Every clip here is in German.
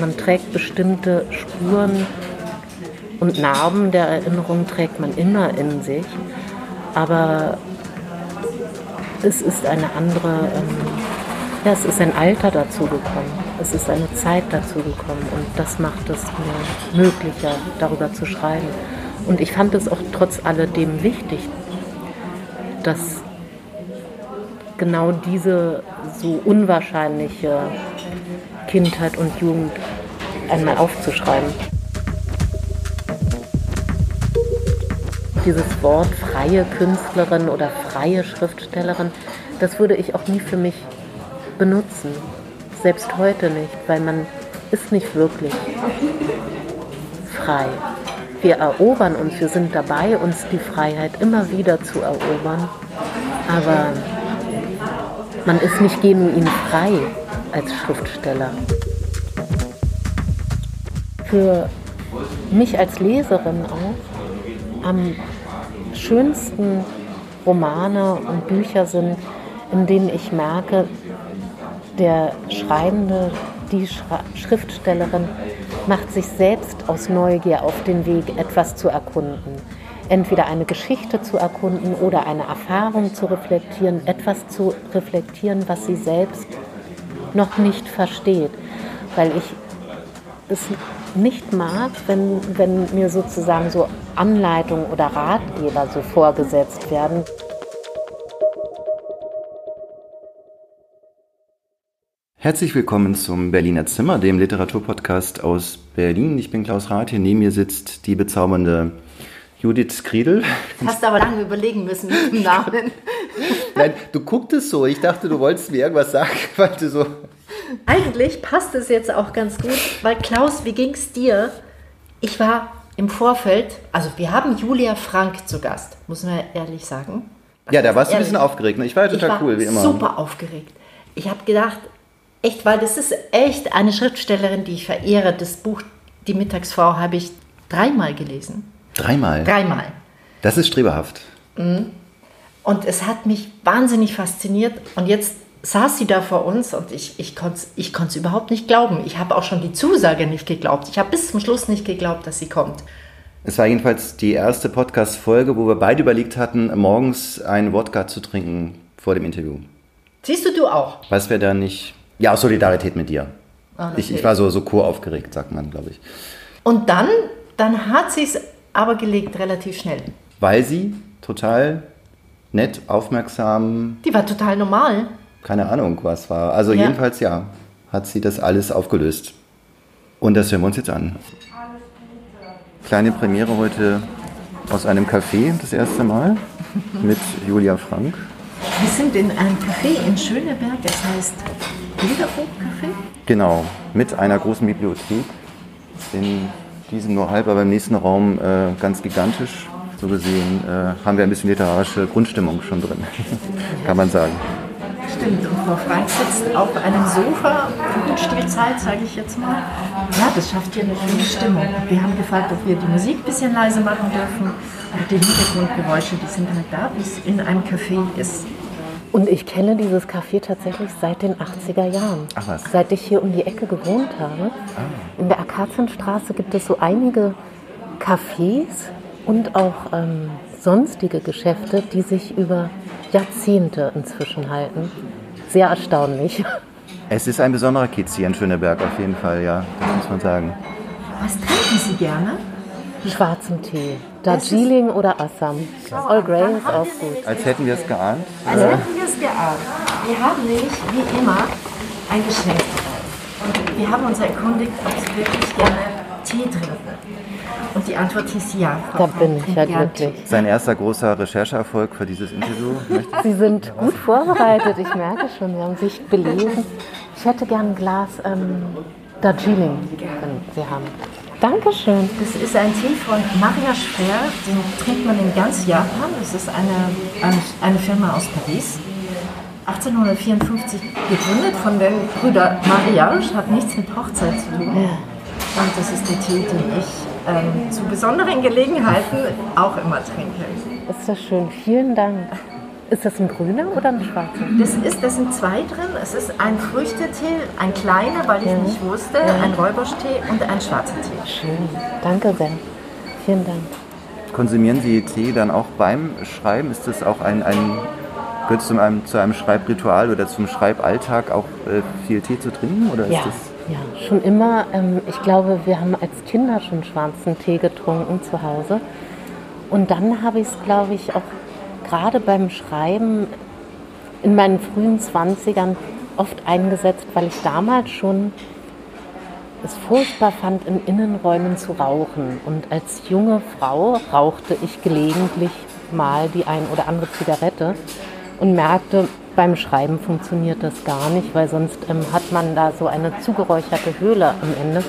Man trägt bestimmte Spuren und Narben der Erinnerung trägt man immer in sich, aber es ist eine andere, ähm, ja, es ist ein Alter dazu gekommen, es ist eine Zeit dazu gekommen und das macht es mir möglicher, darüber zu schreiben. Und ich fand es auch trotz alledem wichtig, dass genau diese so unwahrscheinliche Kindheit und Jugend einmal aufzuschreiben. Dieses Wort freie Künstlerin oder freie Schriftstellerin, das würde ich auch nie für mich benutzen. Selbst heute nicht, weil man ist nicht wirklich frei. Wir erobern uns, wir sind dabei, uns die Freiheit immer wieder zu erobern. Aber man ist nicht genuin frei als Schriftsteller. Für mich als Leserin auch am schönsten Romane und Bücher sind, in denen ich merke, der Schreibende, die Schriftstellerin macht sich selbst aus Neugier auf den Weg, etwas zu erkunden entweder eine Geschichte zu erkunden oder eine Erfahrung zu reflektieren, etwas zu reflektieren, was sie selbst noch nicht versteht. Weil ich es nicht mag, wenn, wenn mir sozusagen so Anleitungen oder Ratgeber so vorgesetzt werden. Herzlich willkommen zum Berliner Zimmer, dem Literaturpodcast aus Berlin. Ich bin Klaus Rath. Hier neben mir sitzt die bezaubernde Judith Kriedel. Hast du aber lange überlegen müssen mit dem Namen. Nein, du gucktest so. Ich dachte, du wolltest mir irgendwas sagen, weil du so. Eigentlich passt es jetzt auch ganz gut, weil Klaus, wie ging es dir? Ich war im Vorfeld, also wir haben Julia Frank zu Gast, muss man ehrlich sagen. ja, da warst du ein bisschen aufgeregt. Ne? Ich war ja total war cool, wie immer. Super aufgeregt. Ich habe gedacht, echt, weil das ist echt eine Schriftstellerin, die ich verehre. Das Buch Die Mittagsfrau habe ich dreimal gelesen. Dreimal? Dreimal. Das ist streberhaft. Mhm. Und es hat mich wahnsinnig fasziniert. Und jetzt saß sie da vor uns und ich, ich konnte es ich überhaupt nicht glauben. Ich habe auch schon die Zusage nicht geglaubt. Ich habe bis zum Schluss nicht geglaubt, dass sie kommt. Es war jedenfalls die erste Podcast-Folge, wo wir beide überlegt hatten, morgens einen Wodka zu trinken vor dem Interview. Siehst du, du auch? Was wäre da nicht. Ja, aus Solidarität mit dir. Oh, ich, ich war so, so co-aufgeregt, sagt man, glaube ich. Und dann, dann hat sie es aber gelegt relativ schnell. Weil sie total nett, aufmerksam. Die war total normal. Keine Ahnung, was war. Also ja. jedenfalls ja, hat sie das alles aufgelöst. Und das hören wir uns jetzt an. Kleine Premiere heute aus einem Café, das erste Mal, mit Julia Frank. Wir sind in einem Café in Schöneberg, das heißt Bilderbuch Café. Genau, mit einer großen Bibliothek in diesem nur halb, aber im nächsten Raum äh, ganz gigantisch. So gesehen äh, haben wir ein bisschen literarische Grundstimmung schon drin, kann man sagen. Stimmt, und Frau Frank sitzt auf einem Sofa, Jugendstilzeit, sage ich jetzt mal. Ja, das schafft hier eine schöne Stimmung. Wir haben gefragt, ob wir die Musik ein bisschen leise machen dürfen. Und die Hintergrundgeräusche, die sind halt da, wie es in einem Café ist. Und ich kenne dieses Café tatsächlich seit den 80er Jahren. Ach was. Seit ich hier um die Ecke gewohnt habe. Ah. In der Akazienstraße gibt es so einige Cafés und auch ähm, sonstige Geschäfte, die sich über Jahrzehnte inzwischen halten. Sehr erstaunlich. Es ist ein besonderer Kiez hier in Schöneberg auf jeden Fall, ja, das muss man sagen. Was trinken Sie gerne? Schwarzen Tee. Darjeeling oder Assam. All Grey ist auch gut. Als hätten wir es geahnt. Als ja. hätten wir es geahnt. Wir haben nämlich, wie immer, ein Geschenk. Und wir haben uns erkundigt, ob Sie wirklich gerne Tee trinken. Und die Antwort hieß ja. Da bin ich ja glücklich. Sein erster großer Rechercheerfolg für dieses Interview. Sie sind gut vorbereitet, ich merke schon. Sie haben sich belesen. Ich hätte gern ein Glas ähm, Darjeeling, wenn Sie haben. Dankeschön. Das ist ein Tee von Maria Schwer, den trinkt man in ganz Japan. Das ist eine, eine, Firma aus Paris. 1854 gegründet von den Brüdern Mariage, hat nichts mit Hochzeit zu tun. Und das ist der Tee, den ich ähm, zu besonderen Gelegenheiten auch immer trinke. Ist das schön. Vielen Dank. Ist das ein grüner oder ein schwarzer? Das, ist, das sind zwei drin. Es ist ein Früchtetee, ein kleiner, weil ich ja. nicht wusste, ja. ein Räuberstee und ein schwarzer Tee. Schön. Danke sehr. Vielen Dank. Konsumieren Sie Tee dann auch beim Schreiben? Ist das auch ein, ein gehört zu einem, zu einem Schreibritual oder zum Schreiballtag auch äh, viel Tee zu trinken? Oder ja. ja, schon immer. Ähm, ich glaube, wir haben als Kinder schon schwarzen Tee getrunken zu Hause. Und dann habe ich es, glaube ich, auch gerade beim Schreiben in meinen frühen 20ern oft eingesetzt, weil ich damals schon es furchtbar fand, in Innenräumen zu rauchen. Und als junge Frau rauchte ich gelegentlich mal die ein oder andere Zigarette und merkte, beim Schreiben funktioniert das gar nicht, weil sonst ähm, hat man da so eine zugeräucherte Höhle am Ende.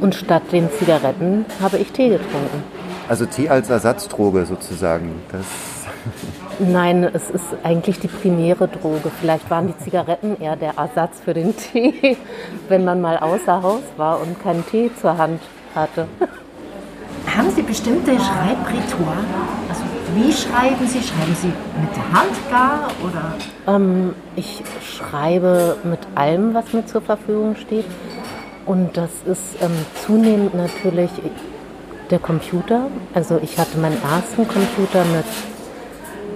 Und statt den Zigaretten habe ich Tee getrunken. Also Tee als Ersatzdroge sozusagen. Das Nein, es ist eigentlich die primäre Droge. Vielleicht waren die Zigaretten eher der Ersatz für den Tee, wenn man mal außer Haus war und keinen Tee zur Hand hatte. Haben Sie bestimmte Schreibritual? Also wie schreiben Sie? Schreiben Sie mit der Hand gar oder? Ähm, ich schreibe mit allem, was mir zur Verfügung steht. Und das ist ähm, zunehmend natürlich der Computer. Also ich hatte meinen ersten Computer mit,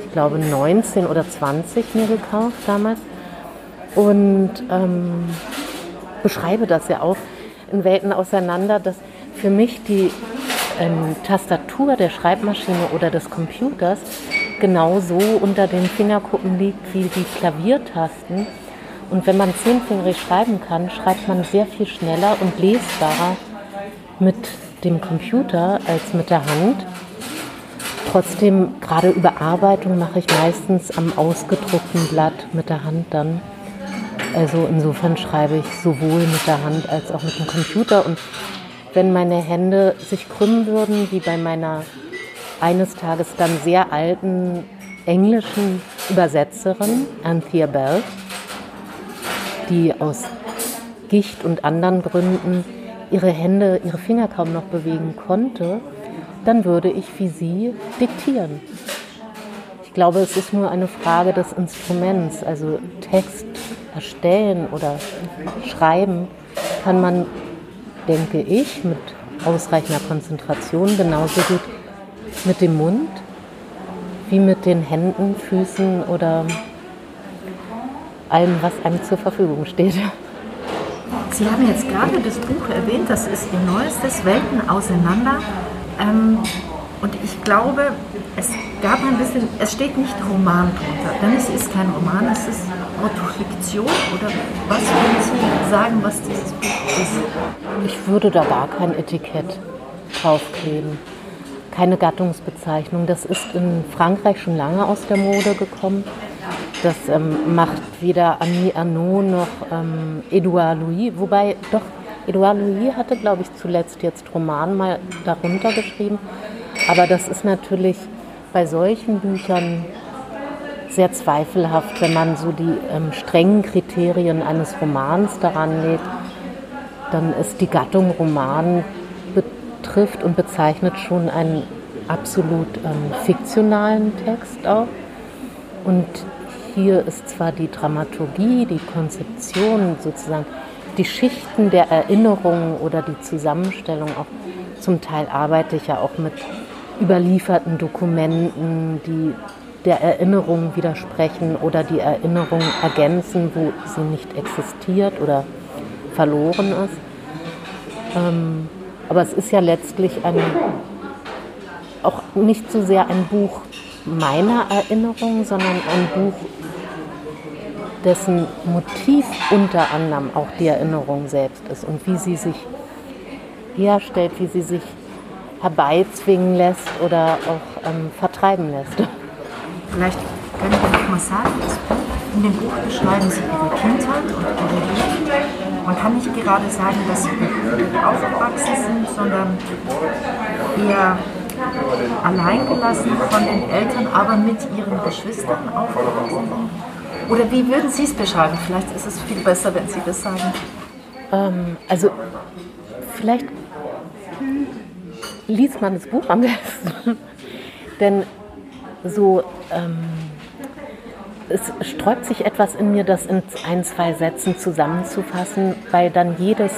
ich glaube, 19 oder 20 mir gekauft damals. Und ähm, beschreibe das ja auch in Welten auseinander, dass für mich die ähm, Tastatur der Schreibmaschine oder des Computers genauso unter den Fingerkuppen liegt wie die Klaviertasten. Und wenn man zehnfingerig schreiben kann, schreibt man sehr viel schneller und lesbarer mit dem Computer als mit der Hand. Trotzdem, gerade Überarbeitung mache ich meistens am ausgedruckten Blatt mit der Hand dann. Also insofern schreibe ich sowohl mit der Hand als auch mit dem Computer. Und wenn meine Hände sich krümmen würden, wie bei meiner eines Tages dann sehr alten englischen Übersetzerin Anthea Bell, die aus Gicht und anderen Gründen ihre Hände, ihre Finger kaum noch bewegen konnte, dann würde ich wie sie diktieren. Ich glaube, es ist nur eine Frage des Instruments. Also Text erstellen oder schreiben kann man, denke ich, mit ausreichender Konzentration genauso gut mit dem Mund wie mit den Händen, Füßen oder allem, was einem zur Verfügung steht. Sie haben jetzt gerade das Buch erwähnt, das ist Ihr neuestes Welten auseinander. Ähm, und ich glaube, es gab ein bisschen, es steht nicht Roman drunter, denn es ist kein Roman, es ist Autofiktion oder was würden Sie sagen, was dieses Buch ist? Ich würde da gar kein Etikett draufkleben. Keine Gattungsbezeichnung. Das ist in Frankreich schon lange aus der Mode gekommen. Das ähm, macht weder Annie Arnaud noch ähm, Edouard Louis, wobei doch Edouard Louis hatte, glaube ich, zuletzt jetzt Roman mal darunter geschrieben. Aber das ist natürlich bei solchen Büchern sehr zweifelhaft, wenn man so die ähm, strengen Kriterien eines Romans daran legt. Dann ist die Gattung Roman betrifft und bezeichnet schon einen absolut ähm, fiktionalen Text auch. Und hier ist zwar die Dramaturgie, die Konzeption sozusagen, die Schichten der Erinnerung oder die Zusammenstellung auch zum Teil arbeite ich ja auch mit überlieferten Dokumenten, die der Erinnerung widersprechen oder die Erinnerung ergänzen, wo sie nicht existiert oder verloren ist. Ähm, aber es ist ja letztlich ein, auch nicht so sehr ein Buch meiner Erinnerung, sondern ein Buch dessen Motiv unter anderem auch die Erinnerung selbst ist und wie sie sich herstellt, wie sie sich herbeizwingen lässt oder auch ähm, vertreiben lässt. Vielleicht können Sie noch mal sagen, in dem Buch beschreiben Sie Ihre Kindheit und Ihre Jugend. Man kann nicht gerade sagen, dass Sie aufgewachsen sind, sondern eher alleingelassen von den Eltern, aber mit ihren Geschwistern aufgewachsen. Oder wie würden Sie es beschreiben? Vielleicht ist es viel besser, wenn Sie das sagen. Ähm, also vielleicht liest man das Buch am besten. Denn so, ähm, es sträubt sich etwas in mir, das in ein, zwei Sätzen zusammenzufassen, weil dann jedes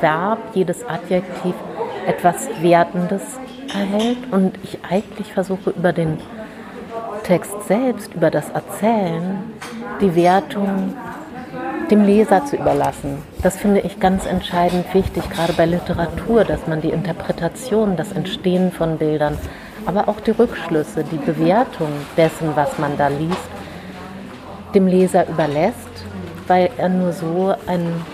Verb, jedes Adjektiv etwas Wertendes erhält und ich eigentlich versuche über den Text selbst, über das Erzählen, die Wertung dem Leser zu überlassen. Das finde ich ganz entscheidend wichtig, gerade bei Literatur, dass man die Interpretation, das Entstehen von Bildern, aber auch die Rückschlüsse, die Bewertung dessen, was man da liest, dem Leser überlässt, weil er nur so ein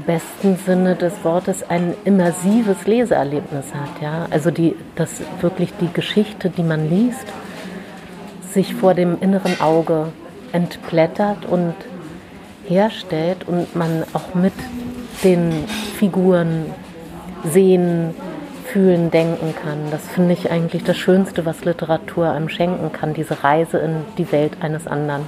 besten Sinne des Wortes ein immersives Leseerlebnis hat. Ja? Also die, dass wirklich die Geschichte, die man liest, sich vor dem inneren Auge entblättert und herstellt und man auch mit den Figuren sehen, fühlen, denken kann. Das finde ich eigentlich das Schönste, was Literatur einem schenken kann, diese Reise in die Welt eines anderen.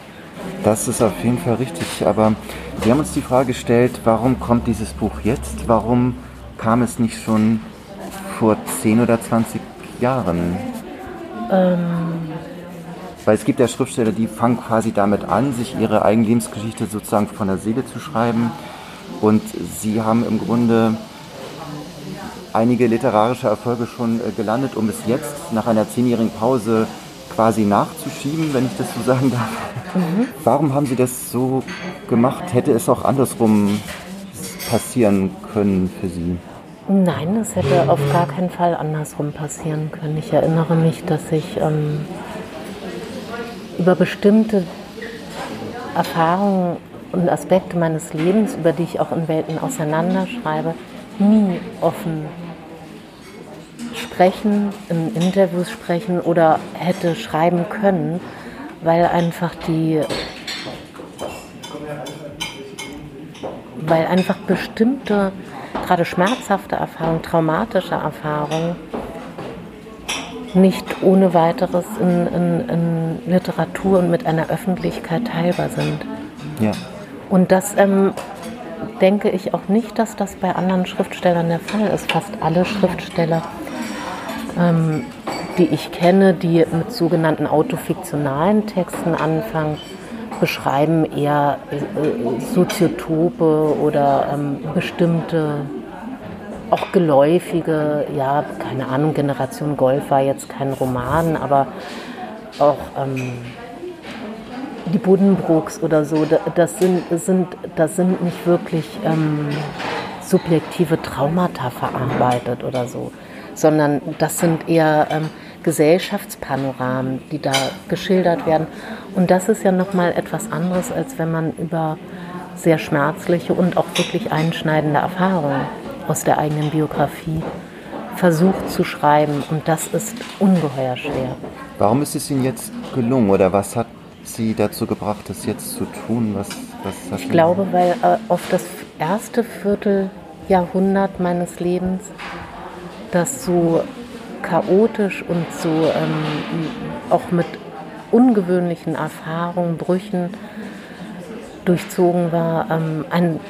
Das ist auf jeden Fall richtig, aber wir haben uns die Frage gestellt, warum kommt dieses Buch jetzt? Warum kam es nicht schon vor 10 oder 20 Jahren? Ähm. Weil es gibt ja Schriftsteller, die fangen quasi damit an, sich ihre eigene Lebensgeschichte sozusagen von der Seele zu schreiben. Und sie haben im Grunde einige literarische Erfolge schon äh, gelandet, um es jetzt nach einer zehnjährigen Pause quasi nachzuschieben, wenn ich das so sagen darf. Mhm. Warum haben Sie das so gemacht? Hätte es auch andersrum passieren können für Sie? Nein, es hätte auf gar keinen Fall andersrum passieren können. Ich erinnere mich, dass ich ähm, über bestimmte Erfahrungen und Aspekte meines Lebens, über die ich auch in Welten auseinanderschreibe, nie offen sprechen, in Interviews sprechen oder hätte schreiben können, weil einfach die, weil einfach bestimmte, gerade schmerzhafte Erfahrungen, traumatische Erfahrungen nicht ohne weiteres in, in, in, Literatur und mit einer Öffentlichkeit teilbar sind. Ja. Und das ähm, denke ich auch nicht, dass das bei anderen Schriftstellern der Fall ist. Fast alle Schriftsteller ähm, die ich kenne, die mit sogenannten autofiktionalen Texten anfangen, beschreiben eher äh, Soziotope oder ähm, bestimmte, auch geläufige, ja, keine Ahnung, Generation Golf war jetzt kein Roman, aber auch ähm, die Buddenbrooks oder so, das sind, sind, das sind nicht wirklich ähm, subjektive Traumata verarbeitet oder so sondern das sind eher ähm, Gesellschaftspanoramen, die da geschildert werden. Und das ist ja nochmal etwas anderes, als wenn man über sehr schmerzliche und auch wirklich einschneidende Erfahrungen aus der eigenen Biografie versucht zu schreiben. Und das ist ungeheuer schwer. Warum ist es Ihnen jetzt gelungen oder was hat Sie dazu gebracht, das jetzt zu tun? Was, was ich glaube, weil äh, auf das erste Vierteljahrhundert meines Lebens das so chaotisch und so ähm, auch mit ungewöhnlichen Erfahrungen, Brüchen durchzogen war. Ähm, ein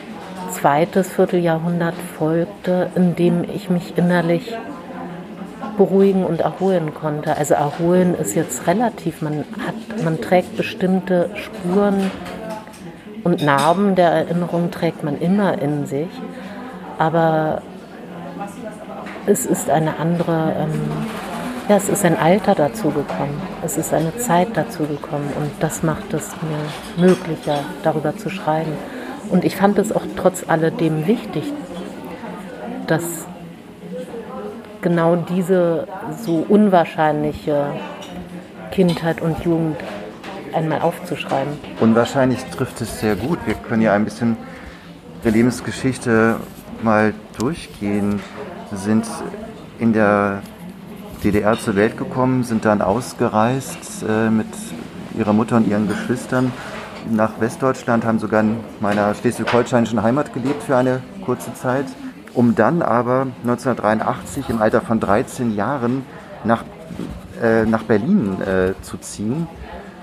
zweites Vierteljahrhundert folgte, in dem ich mich innerlich beruhigen und erholen konnte. Also erholen ist jetzt relativ, man, hat, man trägt bestimmte Spuren und Narben der Erinnerung trägt man immer in sich, aber es ist eine andere, ähm, ja, es ist ein Alter dazugekommen, es ist eine Zeit dazugekommen und das macht es mir möglicher, darüber zu schreiben. Und ich fand es auch trotz alledem wichtig, dass genau diese so unwahrscheinliche Kindheit und Jugend einmal aufzuschreiben. Unwahrscheinlich trifft es sehr gut. Wir können ja ein bisschen der Lebensgeschichte mal durchgehen sind in der DDR zur Welt gekommen, sind dann ausgereist äh, mit ihrer Mutter und ihren Geschwistern nach Westdeutschland, haben sogar in meiner schleswig-holsteinischen Heimat gelebt für eine kurze Zeit, um dann aber 1983 im Alter von 13 Jahren nach, äh, nach Berlin äh, zu ziehen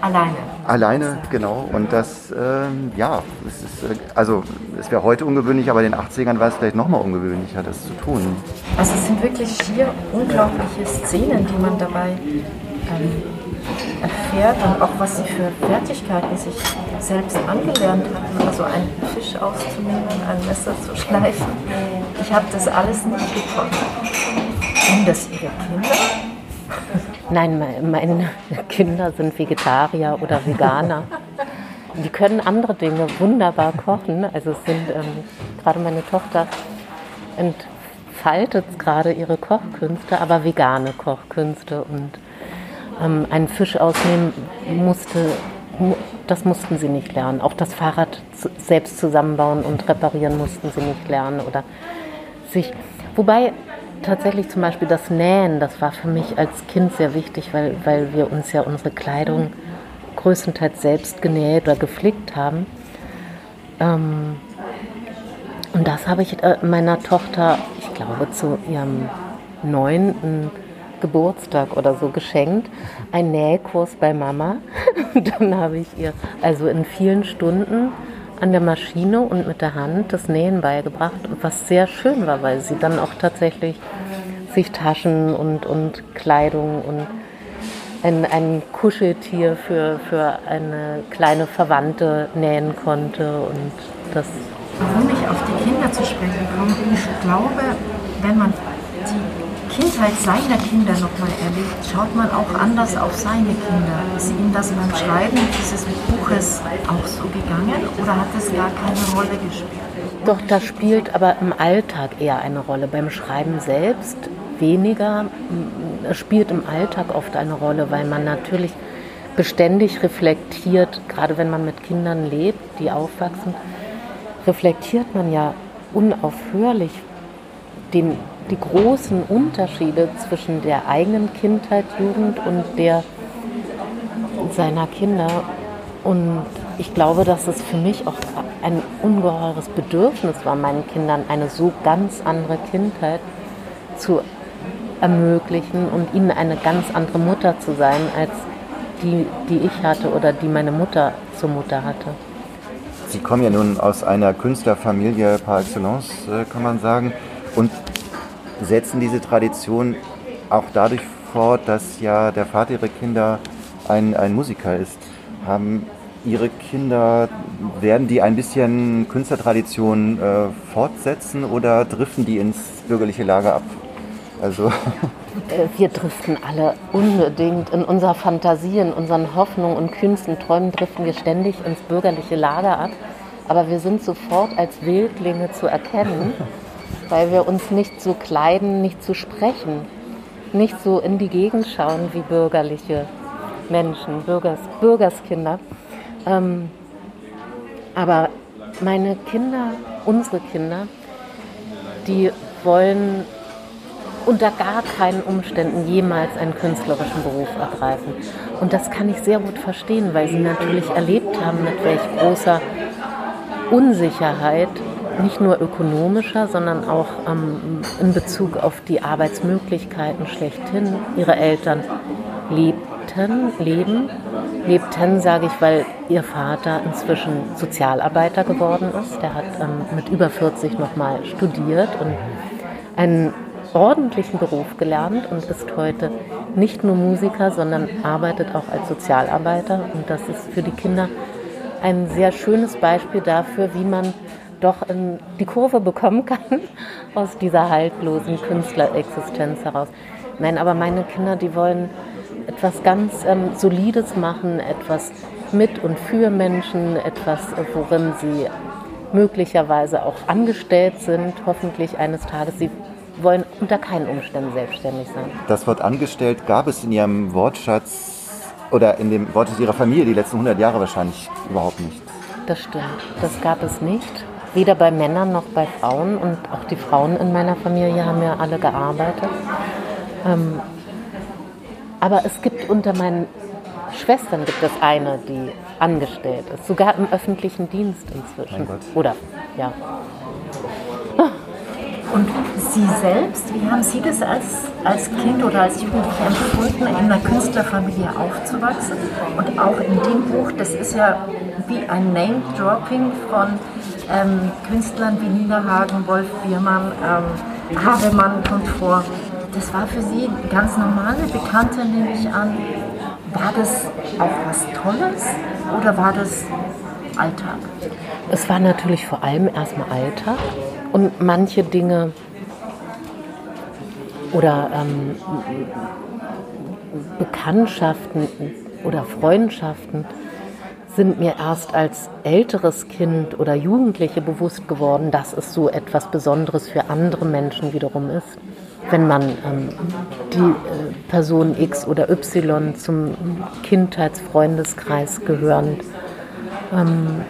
Alleine. Alleine, genau. Und das, ähm, ja, es ist, äh, also es wäre heute ungewöhnlich, aber in den 80ern war es vielleicht nochmal ungewöhnlicher, das zu tun. Also es sind wirklich schier unglaubliche Szenen, die man dabei ähm, erfährt und auch was sie für Fertigkeiten sich selbst angelernt hat, also einen Fisch auszunehmen, ein Messer zu schleifen. Ich habe das alles nicht gekonnt. Sind das Ihre Kinder? Nein, meine Kinder sind Vegetarier oder Veganer. Die können andere Dinge wunderbar kochen. Also es sind ähm, gerade meine Tochter entfaltet gerade ihre Kochkünste, aber vegane Kochkünste und ähm, einen Fisch ausnehmen musste, das mussten sie nicht lernen. Auch das Fahrrad selbst zusammenbauen und reparieren mussten sie nicht lernen oder sich, wobei tatsächlich zum Beispiel das Nähen, das war für mich als Kind sehr wichtig, weil, weil wir uns ja unsere Kleidung größtenteils selbst genäht oder geflickt haben. Ähm, und das habe ich äh, meiner Tochter, ich glaube, zu ihrem neunten Geburtstag oder so geschenkt. Ein Nähkurs bei Mama. Dann habe ich ihr also in vielen Stunden an der Maschine und mit der Hand das Nähen beigebracht, was sehr schön war, weil sie dann auch tatsächlich sich Taschen und, und Kleidung und ein, ein Kuscheltier für, für eine kleine Verwandte nähen konnte und das Warum ich auf die Kinder zu sprechen komme, ich glaube, wenn man Kindheit seiner Kinder nochmal erlebt, schaut man auch anders auf seine Kinder. Ist Ihnen das beim Schreiben dieses Buches auch so gegangen oder hat es gar keine Rolle gespielt? Doch, das spielt aber im Alltag eher eine Rolle. Beim Schreiben selbst weniger. Es spielt im Alltag oft eine Rolle, weil man natürlich beständig reflektiert, gerade wenn man mit Kindern lebt, die aufwachsen, reflektiert man ja unaufhörlich den, die großen Unterschiede zwischen der eigenen Kindheit, Jugend und der seiner Kinder. Und ich glaube, dass es für mich auch ein ungeheures Bedürfnis war, meinen Kindern eine so ganz andere Kindheit zu ermöglichen und ihnen eine ganz andere Mutter zu sein, als die, die ich hatte oder die meine Mutter zur Mutter hatte. Sie kommen ja nun aus einer Künstlerfamilie par excellence, äh, kann man sagen, und setzen diese Tradition auch dadurch fort, dass ja der Vater ihrer Kinder ein, ein Musiker ist. Haben Ihre Kinder, werden die ein bisschen Künstlertradition äh, fortsetzen oder driften die ins bürgerliche Lager ab? Also. Äh, wir driften alle unbedingt in unserer Fantasie, in unseren Hoffnungen und kühnsten Träumen driften wir ständig ins bürgerliche Lager ab. Aber wir sind sofort als Wildlinge zu erkennen, weil wir uns nicht so kleiden, nicht zu so sprechen, nicht so in die Gegend schauen wie bürgerliche Menschen, Bürgers, Bürgerskinder. Ähm, aber meine Kinder, unsere Kinder, die wollen unter gar keinen Umständen jemals einen künstlerischen Beruf ergreifen. Und das kann ich sehr gut verstehen, weil sie natürlich erlebt haben, mit welch großer Unsicherheit, nicht nur ökonomischer, sondern auch ähm, in Bezug auf die Arbeitsmöglichkeiten schlechthin ihre Eltern lebten, leben. Lebten, sage ich, weil ihr Vater inzwischen Sozialarbeiter geworden ist. Der hat ähm, mit über 40 nochmal studiert und einen ordentlichen Beruf gelernt und ist heute nicht nur Musiker, sondern arbeitet auch als Sozialarbeiter. Und das ist für die Kinder ein sehr schönes Beispiel dafür, wie man doch in die Kurve bekommen kann aus dieser haltlosen Künstlerexistenz heraus. Nein, aber meine Kinder, die wollen etwas ganz ähm, Solides machen, etwas mit und für Menschen, etwas, worin sie möglicherweise auch angestellt sind, hoffentlich eines Tages. Sie wollen unter keinen Umständen selbstständig sein. Das Wort angestellt gab es in Ihrem Wortschatz oder in dem Wortschatz Ihrer Familie die letzten 100 Jahre wahrscheinlich überhaupt nicht. Das stimmt. Das gab es nicht. Weder bei Männern noch bei Frauen. Und auch die Frauen in meiner Familie haben ja alle gearbeitet. Ähm, aber es gibt unter meinen Schwestern gibt es eine, die angestellt ist, sogar im öffentlichen Dienst inzwischen. Oder ja, und Sie selbst, wie haben Sie das als, als Kind oder als Jugendliche empfunden, in einer Künstlerfamilie aufzuwachsen? Und auch in dem Buch, das ist ja wie ein Name-Dropping von ähm, Künstlern wie Niederhagen, Wolf Biermann, ähm, Havemann kommt vor. das war für Sie ganz normale Bekannte, nehme ich an. War das auch was Tolles oder war das Alltag? Es war natürlich vor allem erstmal Alltag und manche Dinge oder ähm, Bekanntschaften oder Freundschaften sind mir erst als älteres Kind oder Jugendliche bewusst geworden, dass es so etwas Besonderes für andere Menschen wiederum ist. Wenn man ähm, die äh, Person X oder Y zum Kindheitsfreundeskreis gehörend ähm,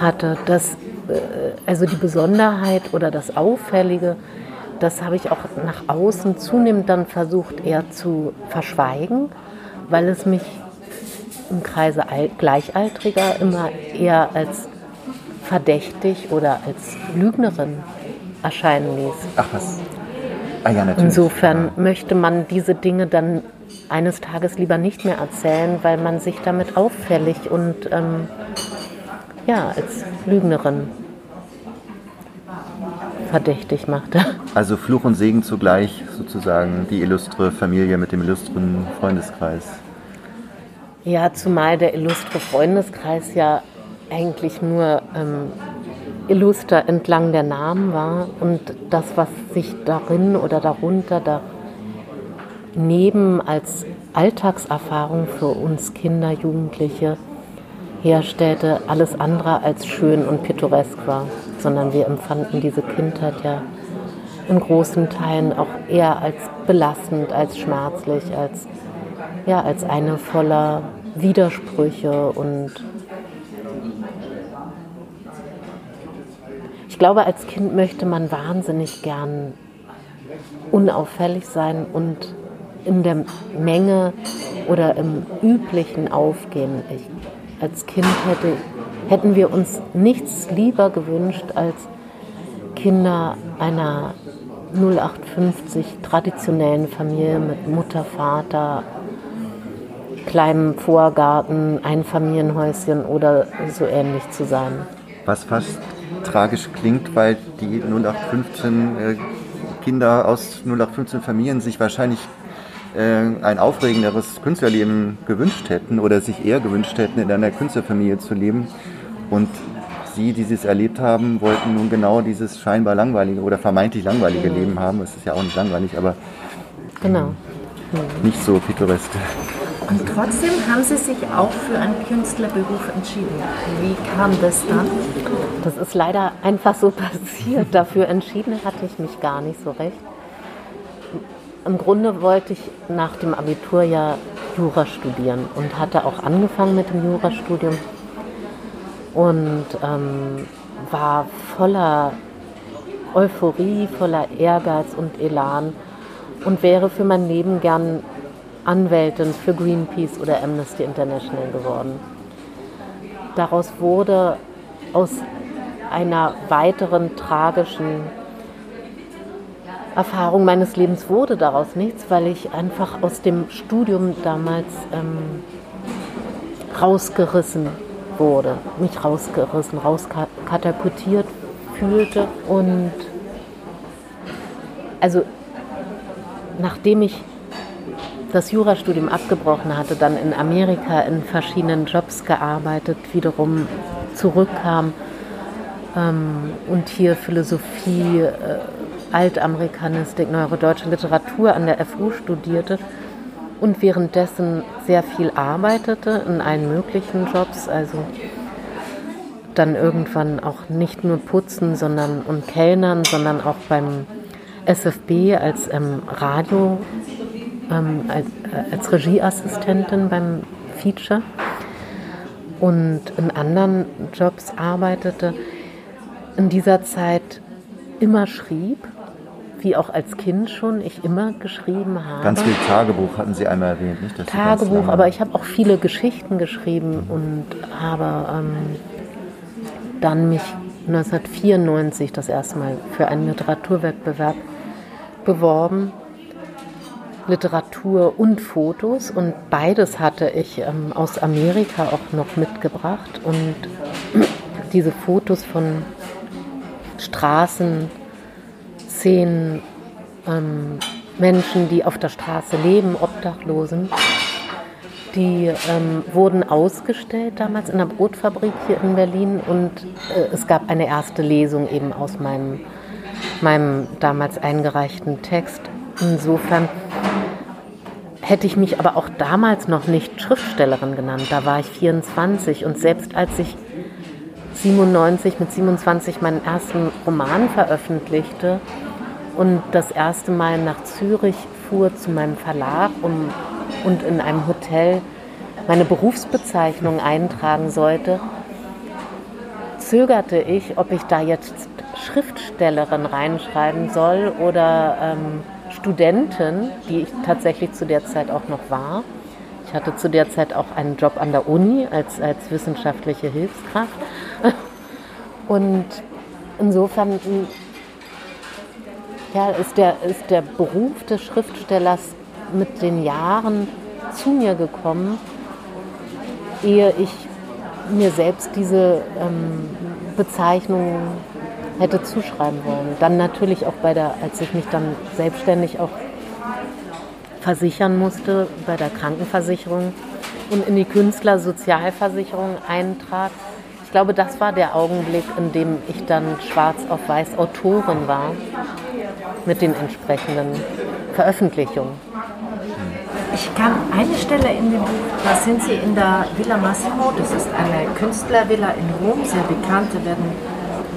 hatte. Das, äh, also die Besonderheit oder das Auffällige, das habe ich auch nach außen zunehmend dann versucht eher zu verschweigen, weil es mich im Kreise Gleichaltriger immer eher als verdächtig oder als Lügnerin erscheinen ließ. Ach was. Ah ja, natürlich. Insofern ja. möchte man diese Dinge dann eines Tages lieber nicht mehr erzählen, weil man sich damit auffällig und ähm, ja, als Lügnerin verdächtig machte. Also Fluch und Segen zugleich sozusagen die illustre Familie mit dem illustren Freundeskreis. Ja, zumal der illustre Freundeskreis ja eigentlich nur ähm, illuster entlang der Namen war und das, was sich darin oder darunter daneben als Alltagserfahrung für uns Kinder, Jugendliche herstellte, alles andere als schön und pittoresk war, sondern wir empfanden diese Kindheit ja in großen Teilen auch eher als belastend, als schmerzlich, als, ja, als eine voller Widersprüche und ich glaube, als Kind möchte man wahnsinnig gern unauffällig sein und in der Menge oder im üblichen aufgehen. Ich, als Kind hätte, hätten wir uns nichts lieber gewünscht als Kinder einer 0850 traditionellen Familie mit Mutter, Vater, kleinem Vorgarten, Einfamilienhäuschen oder so ähnlich zu sein. Was fast tragisch klingt, weil die 0815 äh, Kinder aus 0815 Familien sich wahrscheinlich äh, ein aufregenderes Künstlerleben gewünscht hätten oder sich eher gewünscht hätten, in einer Künstlerfamilie zu leben. Und sie, die sie es erlebt haben, wollten nun genau dieses scheinbar langweilige oder vermeintlich langweilige Leben haben. Es ist ja auch nicht langweilig, aber genau. nicht so pittoresk. Und trotzdem haben Sie sich auch für einen Künstlerberuf entschieden. Wie kam das dann? Das ist leider einfach so passiert. Dafür entschieden hatte ich mich gar nicht so recht. Im Grunde wollte ich nach dem Abitur ja Jura studieren und hatte auch angefangen mit dem Jurastudium und ähm, war voller Euphorie, voller Ehrgeiz und Elan und wäre für mein Leben gern Anwältin für Greenpeace oder Amnesty International geworden. Daraus wurde aus einer weiteren tragischen Erfahrung meines Lebens wurde daraus nichts, weil ich einfach aus dem Studium damals ähm, rausgerissen wurde, mich rausgerissen, rauskatapultiert fühlte und also nachdem ich das Jurastudium abgebrochen hatte, dann in Amerika in verschiedenen Jobs gearbeitet, wiederum zurückkam ähm, und hier Philosophie, äh, Altamerikanistik, neurodeutsche Literatur an der FU studierte und währenddessen sehr viel arbeitete in allen möglichen Jobs, also dann irgendwann auch nicht nur putzen, sondern und Kellnern, sondern auch beim SFB als ähm, Radio ähm, als, äh, als Regieassistentin beim Feature und in anderen Jobs arbeitete, in dieser Zeit immer schrieb, wie auch als Kind schon, ich immer geschrieben habe. Ganz viel Tagebuch hatten Sie einmal erwähnt, nicht? Das Tagebuch, aber ich habe auch viele Geschichten geschrieben und habe ähm, dann mich 1994 das erste Mal für einen Literaturwettbewerb beworben Literatur und Fotos und beides hatte ich ähm, aus Amerika auch noch mitgebracht und diese Fotos von Straßen, Szenen ähm, Menschen, die auf der Straße leben, Obdachlosen. Die ähm, wurden ausgestellt damals in der Brotfabrik hier in Berlin und äh, es gab eine erste Lesung eben aus meinem, meinem damals eingereichten Text. Insofern hätte ich mich aber auch damals noch nicht Schriftstellerin genannt. Da war ich 24 und selbst als ich 97 mit 27 meinen ersten Roman veröffentlichte und das erste Mal nach Zürich fuhr zu meinem Verlag um, und in einem Hotel meine Berufsbezeichnung eintragen sollte, zögerte ich, ob ich da jetzt Schriftstellerin reinschreiben soll oder ähm, Studentin, die ich tatsächlich zu der Zeit auch noch war. Ich hatte zu der Zeit auch einen Job an der Uni als, als wissenschaftliche Hilfskraft. Und insofern ja, ist, der, ist der Beruf des Schriftstellers mit den Jahren zu mir gekommen, ehe ich mir selbst diese ähm, Bezeichnung hätte zuschreiben wollen. Dann natürlich auch bei der, als ich mich dann selbstständig auch versichern musste bei der Krankenversicherung und in die Künstlersozialversicherung eintrat. Ich glaube, das war der Augenblick, in dem ich dann schwarz auf weiß Autorin war mit den entsprechenden Veröffentlichungen. Ich kann eine Stelle in dem Buch, da sind Sie in der Villa Massimo, das ist eine Künstlervilla in Rom, sehr bekannt, da werden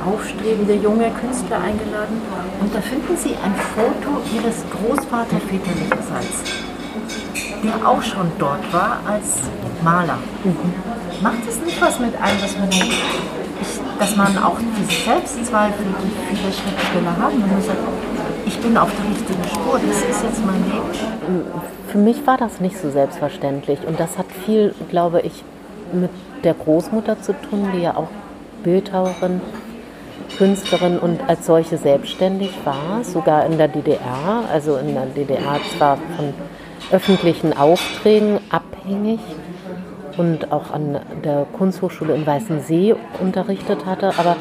aufstrebende junge Künstler eingeladen. Und da finden Sie ein Foto Ihres Großvaters väterlicherseits, der auch schon dort war als Maler. Mhm. Macht es nicht was mit einem, dass man, ich, dass man auch diese Selbstzweifel, die viele Schriftsteller haben, wenn man sagt, ich bin auf der richtigen Spur, das ist jetzt mein Leben? Für mich war das nicht so selbstverständlich und das hat viel, glaube ich, mit der Großmutter zu tun, die ja auch Bildhauerin Künstlerin und als solche selbstständig war, sogar in der DDR, also in der DDR zwar von öffentlichen Aufträgen abhängig und auch an der Kunsthochschule in Weißensee unterrichtet hatte, aber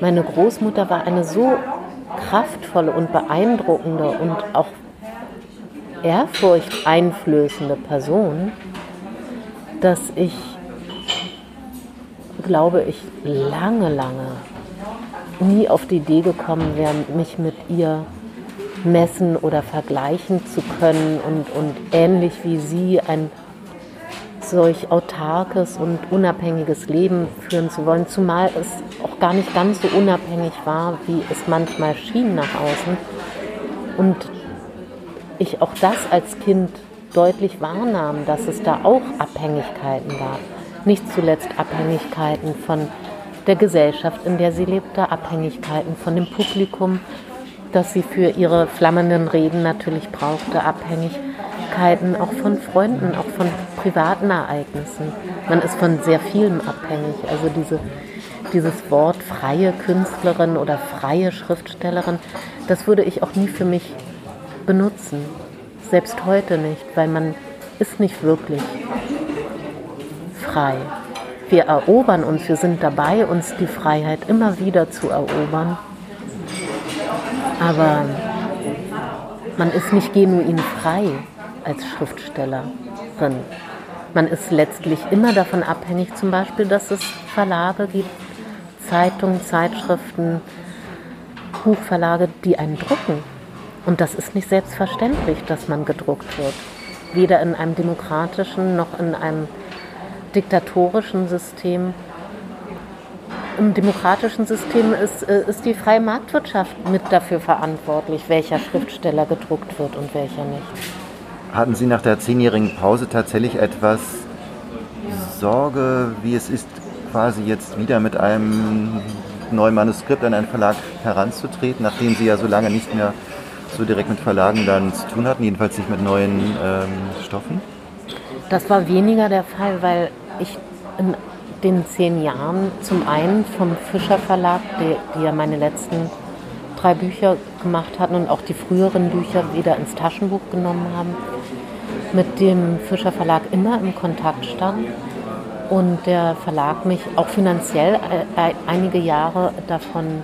meine Großmutter war eine so kraftvolle und beeindruckende und auch ehrfurchteinflößende Person, dass ich, glaube ich, lange, lange nie auf die Idee gekommen wäre, mich mit ihr messen oder vergleichen zu können und, und ähnlich wie sie ein solch autarkes und unabhängiges Leben führen zu wollen, zumal es auch gar nicht ganz so unabhängig war, wie es manchmal schien nach außen. Und ich auch das als Kind deutlich wahrnahm, dass es da auch Abhängigkeiten gab. Nicht zuletzt Abhängigkeiten von der Gesellschaft, in der sie lebte, Abhängigkeiten von dem Publikum, das sie für ihre flammenden Reden natürlich brauchte, Abhängigkeiten auch von Freunden, auch von privaten Ereignissen. Man ist von sehr vielem abhängig. Also diese, dieses Wort freie Künstlerin oder freie Schriftstellerin, das würde ich auch nie für mich benutzen. Selbst heute nicht, weil man ist nicht wirklich frei. Wir erobern uns, wir sind dabei, uns die Freiheit immer wieder zu erobern. Aber man ist nicht genuin frei als Schriftstellerin. Man ist letztlich immer davon abhängig, zum Beispiel, dass es Verlage gibt, Zeitungen, Zeitschriften, Buchverlage, die einen drucken. Und das ist nicht selbstverständlich, dass man gedruckt wird. Weder in einem demokratischen noch in einem diktatorischen System. Im demokratischen System ist, äh, ist die freie Marktwirtschaft mit dafür verantwortlich, welcher Schriftsteller gedruckt wird und welcher nicht. Hatten Sie nach der zehnjährigen Pause tatsächlich etwas Sorge, wie es ist, quasi jetzt wieder mit einem neuen Manuskript an einen Verlag heranzutreten, nachdem Sie ja so lange nicht mehr so direkt mit Verlagen dann zu tun hatten, jedenfalls nicht mit neuen ähm, Stoffen? Das war weniger der Fall, weil ich in den zehn Jahren zum einen vom Fischer Verlag, die, die ja meine letzten drei Bücher gemacht hatten und auch die früheren Bücher wieder ins Taschenbuch genommen haben, mit dem Fischer Verlag immer im Kontakt stand und der Verlag mich auch finanziell äh, einige Jahre davon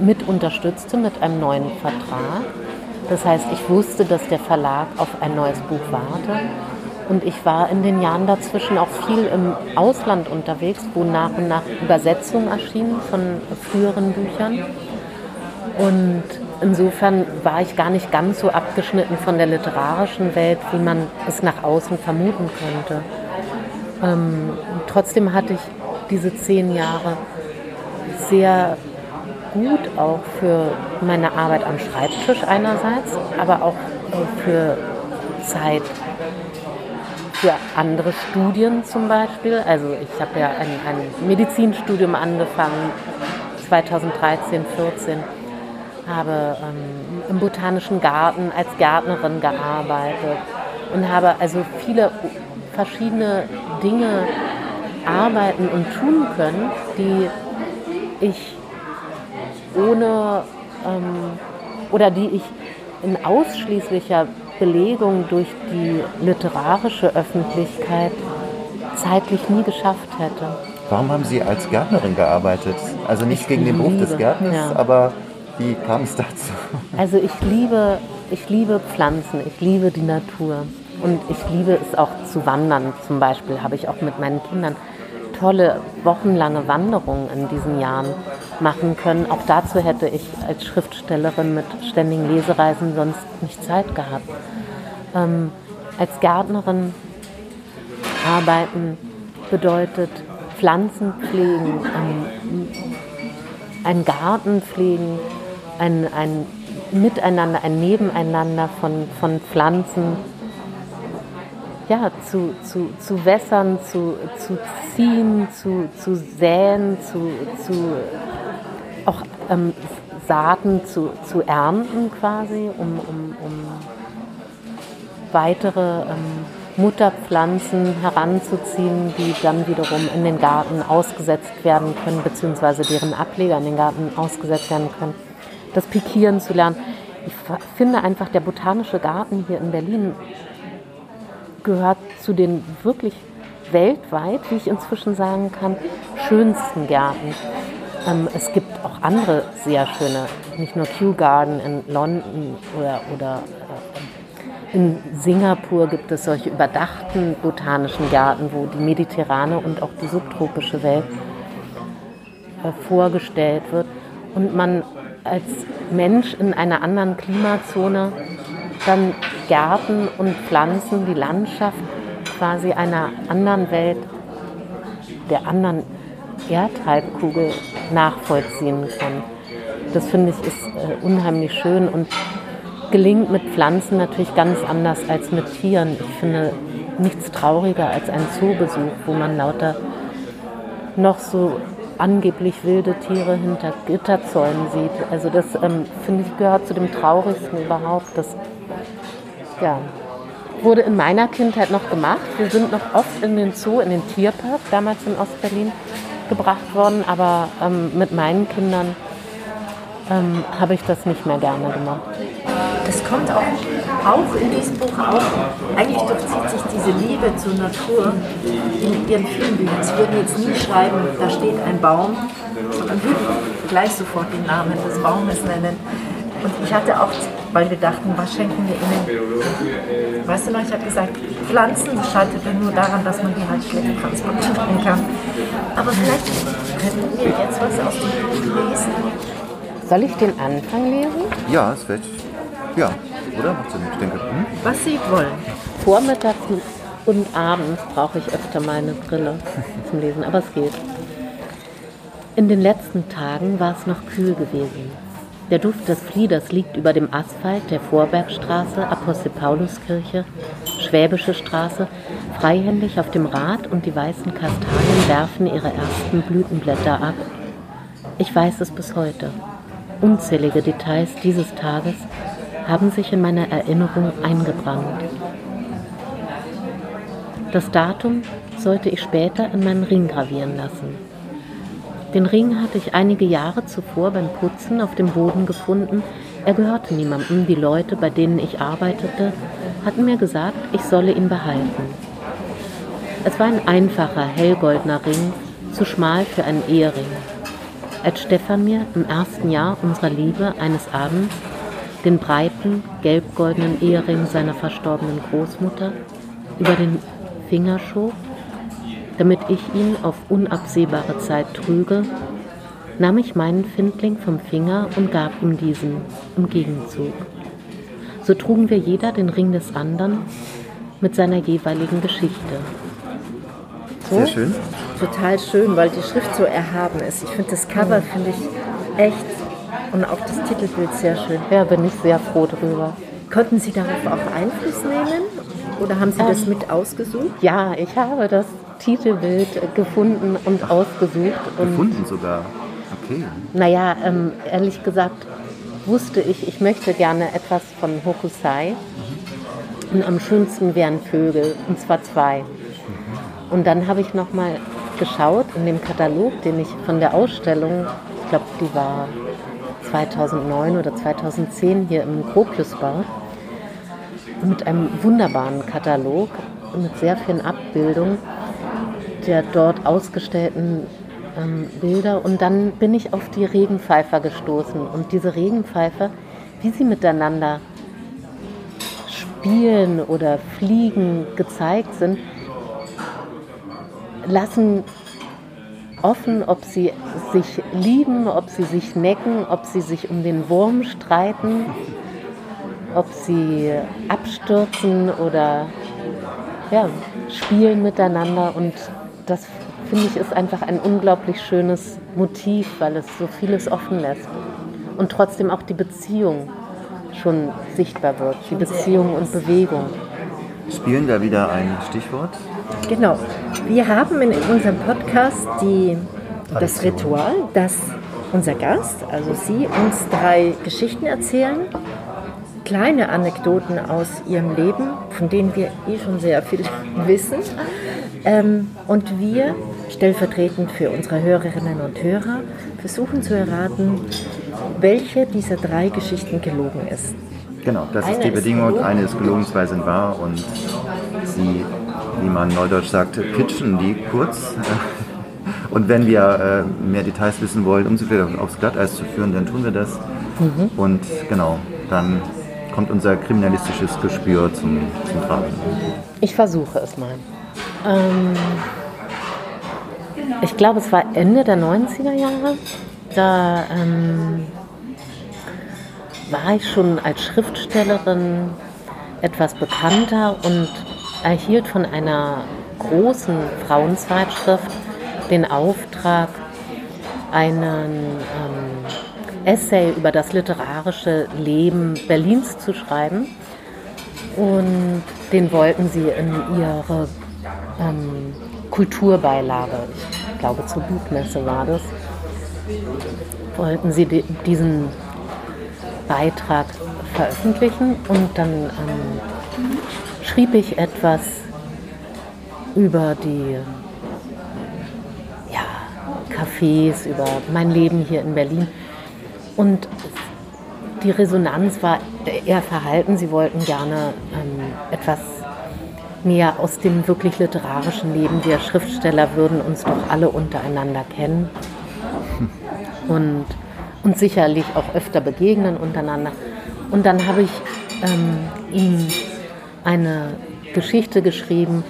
mit unterstützte mit einem neuen Vertrag. Das heißt, ich wusste, dass der Verlag auf ein neues Buch warte. Und ich war in den Jahren dazwischen auch viel im Ausland unterwegs, wo nach und nach Übersetzungen erschienen von früheren Büchern. Und insofern war ich gar nicht ganz so abgeschnitten von der literarischen Welt, wie man es nach außen vermuten könnte. Ähm, trotzdem hatte ich diese zehn Jahre sehr gut auch für meine Arbeit am Schreibtisch einerseits, aber auch äh, für Zeit für andere Studien zum Beispiel. Also ich habe ja ein, ein Medizinstudium angefangen 2013, 14 habe ähm, im Botanischen Garten als Gärtnerin gearbeitet und habe also viele verschiedene Dinge arbeiten und tun können, die ich ohne ähm, oder die ich in ausschließlicher Belegung durch die literarische Öffentlichkeit zeitlich nie geschafft hätte. Warum haben Sie als Gärtnerin gearbeitet? Also nicht ich gegen den Beruf des Gärtners, ja. aber wie kam es dazu? Also ich liebe, ich liebe Pflanzen, ich liebe die Natur und ich liebe es auch zu wandern. Zum Beispiel habe ich auch mit meinen Kindern tolle wochenlange Wanderungen in diesen Jahren machen können. Auch dazu hätte ich als Schriftstellerin mit ständigen Lesereisen sonst nicht Zeit gehabt. Ähm, als Gärtnerin arbeiten bedeutet Pflanzen pflegen, ähm, einen Garten pflegen, ein, ein Miteinander, ein Nebeneinander von, von Pflanzen ja, zu, zu, zu wässern, zu, zu ziehen, zu, zu säen, zu, zu auch ähm, Saaten zu, zu ernten quasi, um, um, um weitere ähm, Mutterpflanzen heranzuziehen, die dann wiederum in den Garten ausgesetzt werden können, beziehungsweise deren Ableger in den Garten ausgesetzt werden können. Das Pikieren zu lernen. Ich finde einfach, der botanische Garten hier in Berlin gehört zu den wirklich weltweit, wie ich inzwischen sagen kann, schönsten Gärten. Ähm, es gibt auch andere sehr schöne, nicht nur Kew Garden in London oder, oder äh, in Singapur gibt es solche überdachten botanischen Gärten, wo die mediterrane und auch die subtropische Welt äh, vorgestellt wird und man als Mensch in einer anderen Klimazone dann Gärten und Pflanzen, die Landschaft quasi einer anderen Welt, der anderen Erdhalbkugel nachvollziehen kann. Das finde ich ist äh, unheimlich schön und gelingt mit Pflanzen natürlich ganz anders als mit Tieren. Ich finde nichts trauriger als ein Zoobesuch, wo man lauter noch so angeblich wilde Tiere hinter Gitterzäunen sieht. Also das ähm, finde ich gehört zu dem traurigsten überhaupt. Das ja, wurde in meiner Kindheit noch gemacht. Wir sind noch oft in den Zoo, in den Tierpark, damals in Ostberlin, gebracht worden, aber ähm, mit meinen Kindern ähm, habe ich das nicht mehr gerne gemacht. Das kommt auch, auch in diesem Buch auf. Eigentlich durchzieht sich diese Liebe zur Natur in ihren vielen Büchern. Sie würden jetzt nie schreiben, da steht ein Baum, sondern würden gleich sofort den Namen des Baumes nennen. Und ich hatte auch, weil wir dachten, was schenken wir ihnen? Weißt du noch, ich habe gesagt, Pflanzen scheiterte nur daran, dass man die halt schlecht transportieren kann. Aber vielleicht könnten wir jetzt was aus dem Buch lesen. Soll ich den Anfang lesen? Ja, es wird. Ja, oder? Macht Sinn, ich denke. Hm? Was Sie wollen. Vormittags und abends brauche ich öfter meine Brille zum Lesen, aber es geht. In den letzten Tagen war es noch kühl gewesen. Der Duft des Flieders liegt über dem Asphalt der Vorbergstraße, Apostel-Paulus-Kirche, Schwäbische Straße, freihändig auf dem Rad und die weißen Kastanien werfen ihre ersten Blütenblätter ab. Ich weiß es bis heute. Unzählige Details dieses Tages haben sich in meiner Erinnerung eingebrannt. Das Datum sollte ich später in meinen Ring gravieren lassen. Den Ring hatte ich einige Jahre zuvor beim Putzen auf dem Boden gefunden. Er gehörte niemandem. Die Leute, bei denen ich arbeitete, hatten mir gesagt, ich solle ihn behalten. Es war ein einfacher, hellgoldener Ring, zu schmal für einen Ehering. als Stefan mir im ersten Jahr unserer Liebe eines Abends den breiten, gelb-goldenen Ehering seiner verstorbenen Großmutter über den Finger schob, damit ich ihn auf unabsehbare Zeit trüge, nahm ich meinen Findling vom Finger und gab ihm diesen im Gegenzug. So trugen wir jeder den Ring des anderen mit seiner jeweiligen Geschichte. So? Sehr schön. Total schön, weil die Schrift so erhaben ist. Ich finde das Cover finde ich echt und auch das Titelbild sehr schön. Ja, bin ich sehr froh drüber. Konnten Sie darauf auch Einfluss nehmen oder haben Sie das ähm, mit ausgesucht? Ja, ich habe das Titelbild gefunden und ausgesucht. Und gefunden sogar? Okay. Naja, ähm, ehrlich gesagt wusste ich, ich möchte gerne etwas von Hokusai. Mhm. Und am schönsten wären Vögel, und zwar zwei. Mhm. Und dann habe ich nochmal geschaut in dem Katalog, den ich von der Ausstellung, ich glaube, die war 2009 oder 2010 hier im Gropiusbau, mit einem wunderbaren Katalog mit sehr vielen Abbildungen der dort ausgestellten ähm, Bilder. Und dann bin ich auf die Regenpfeifer gestoßen. Und diese Regenpfeifer, wie sie miteinander spielen oder fliegen gezeigt sind, lassen offen, ob sie sich lieben, ob sie sich necken, ob sie sich um den Wurm streiten, ob sie abstürzen oder ja, spielen miteinander. Und das finde ich ist einfach ein unglaublich schönes Motiv, weil es so vieles offen lässt. Und trotzdem auch die Beziehung schon sichtbar wird, die Beziehung und Bewegung. Spielen da wieder ein Stichwort? Genau. Wir haben in unserem Podcast die, das Ritual, dass unser Gast, also Sie, uns drei Geschichten erzählen, kleine Anekdoten aus Ihrem Leben, von denen wir eh schon sehr viel wissen. Ähm, und wir, stellvertretend für unsere Hörerinnen und Hörer, versuchen zu erraten, welche dieser drei Geschichten gelogen ist. Genau, das eine ist die Bedingung. Ist eine ist gelogen, zwei sind wahr und sie wie man neudeutsch sagt, pitchen die kurz. Und wenn wir äh, mehr Details wissen wollen, um sie wieder aufs Glatteis zu führen, dann tun wir das. Mhm. Und genau, dann kommt unser kriminalistisches Gespür zum, zum Tragen. Ich versuche es mal. Ähm, ich glaube, es war Ende der 90er Jahre. Da ähm, war ich schon als Schriftstellerin etwas bekannter und erhielt von einer großen Frauenzeitschrift den Auftrag, einen ähm, Essay über das literarische Leben Berlins zu schreiben. Und den wollten sie in ihre ähm, Kulturbeilage, ich glaube zur Buchmesse war das, wollten sie diesen Beitrag veröffentlichen und dann ähm, schrieb ich etwas über die ja, Cafés, über mein Leben hier in Berlin. Und die Resonanz war eher verhalten. Sie wollten gerne ähm, etwas mehr aus dem wirklich literarischen Leben. Wir Schriftsteller würden uns doch alle untereinander kennen und uns sicherlich auch öfter begegnen untereinander. Und dann habe ich ähm, ihm eine Geschichte geschrieben,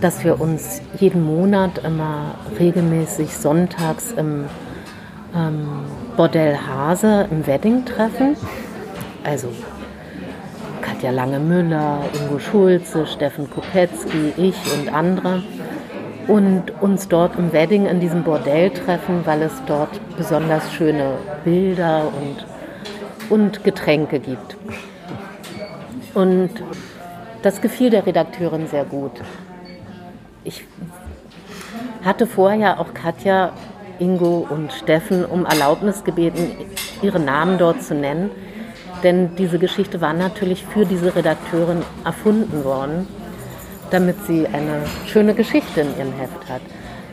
dass wir uns jeden Monat immer regelmäßig sonntags im ähm, Bordell Hase im Wedding treffen. Also Katja Lange-Müller, Ingo Schulze, Steffen Kopetzky, ich und andere. Und uns dort im Wedding in diesem Bordell treffen, weil es dort besonders schöne Bilder und, und Getränke gibt. Und das gefiel der Redakteurin sehr gut. Ich hatte vorher auch Katja, Ingo und Steffen um Erlaubnis gebeten, ihre Namen dort zu nennen. Denn diese Geschichte war natürlich für diese Redakteurin erfunden worden, damit sie eine schöne Geschichte in ihrem Heft hat.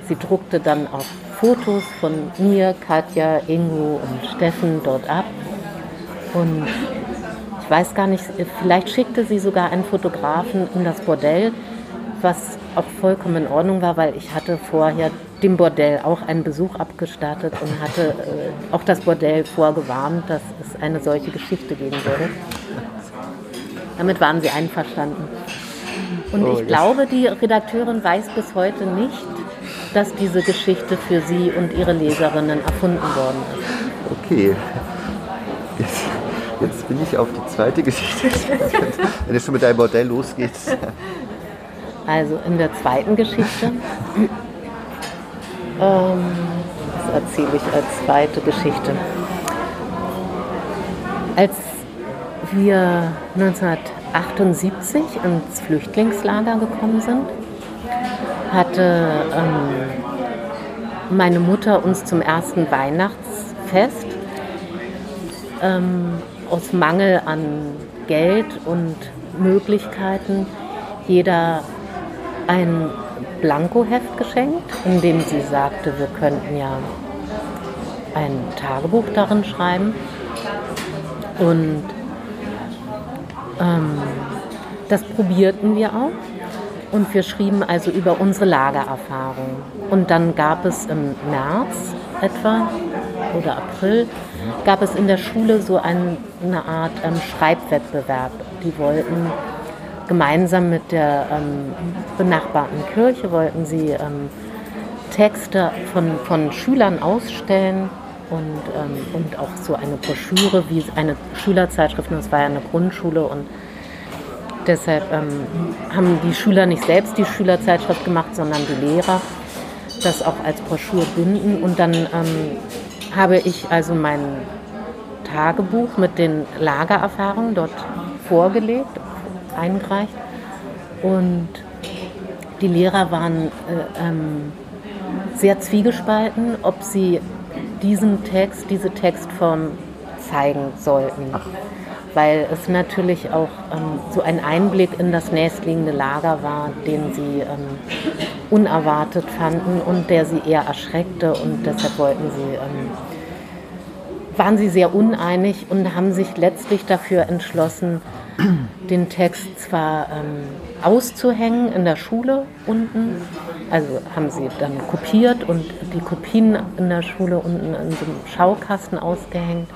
Sie druckte dann auch Fotos von mir, Katja, Ingo und Steffen dort ab. Und ich weiß gar nicht, vielleicht schickte sie sogar einen Fotografen in das Bordell, was auch vollkommen in Ordnung war, weil ich hatte vorher dem Bordell auch einen Besuch abgestattet und hatte äh, auch das Bordell vorgewarnt, dass es eine solche Geschichte geben würde. Damit waren sie einverstanden. Und oh, ich glaube, die Redakteurin weiß bis heute nicht, dass diese Geschichte für sie und ihre Leserinnen erfunden worden ist. Okay. Jetzt, jetzt bin ich auf die zweite Geschichte. Wenn es schon mit deinem Bordell losgeht. Also in der zweiten Geschichte, das erzähle ich als zweite Geschichte. Als wir 1978 ins Flüchtlingslager gekommen sind, hatte ähm, meine Mutter uns zum ersten Weihnachtsfest ähm, aus Mangel an Geld und Möglichkeiten jeder ein Blankoheft geschenkt, in dem sie sagte, wir könnten ja ein Tagebuch darin schreiben. Und ähm, das probierten wir auch. Und wir schrieben also über unsere Lagererfahrung. Und dann gab es im März etwa oder April, gab es in der Schule so ein, eine Art ähm, Schreibwettbewerb. Die wollten gemeinsam mit der ähm, benachbarten Kirche, wollten sie ähm, Texte von, von Schülern ausstellen und, ähm, und auch so eine Broschüre, wie eine Schülerzeitschrift, das war ja eine Grundschule und Deshalb ähm, haben die Schüler nicht selbst die Schülerzeitschrift gemacht, sondern die Lehrer das auch als Broschüre binden. Und dann ähm, habe ich also mein Tagebuch mit den Lagererfahrungen dort vorgelegt, eingereicht. Und die Lehrer waren äh, ähm, sehr zwiegespalten, ob sie diesen Text, diese Textform zeigen sollten. Ach weil es natürlich auch ähm, so ein Einblick in das nächstliegende Lager war, den sie ähm, unerwartet fanden und der sie eher erschreckte und deshalb wollten sie, ähm, waren sie sehr uneinig und haben sich letztlich dafür entschlossen, den Text zwar ähm, auszuhängen in der Schule unten, also haben sie dann kopiert und die Kopien in der Schule unten in so einem Schaukasten ausgehängt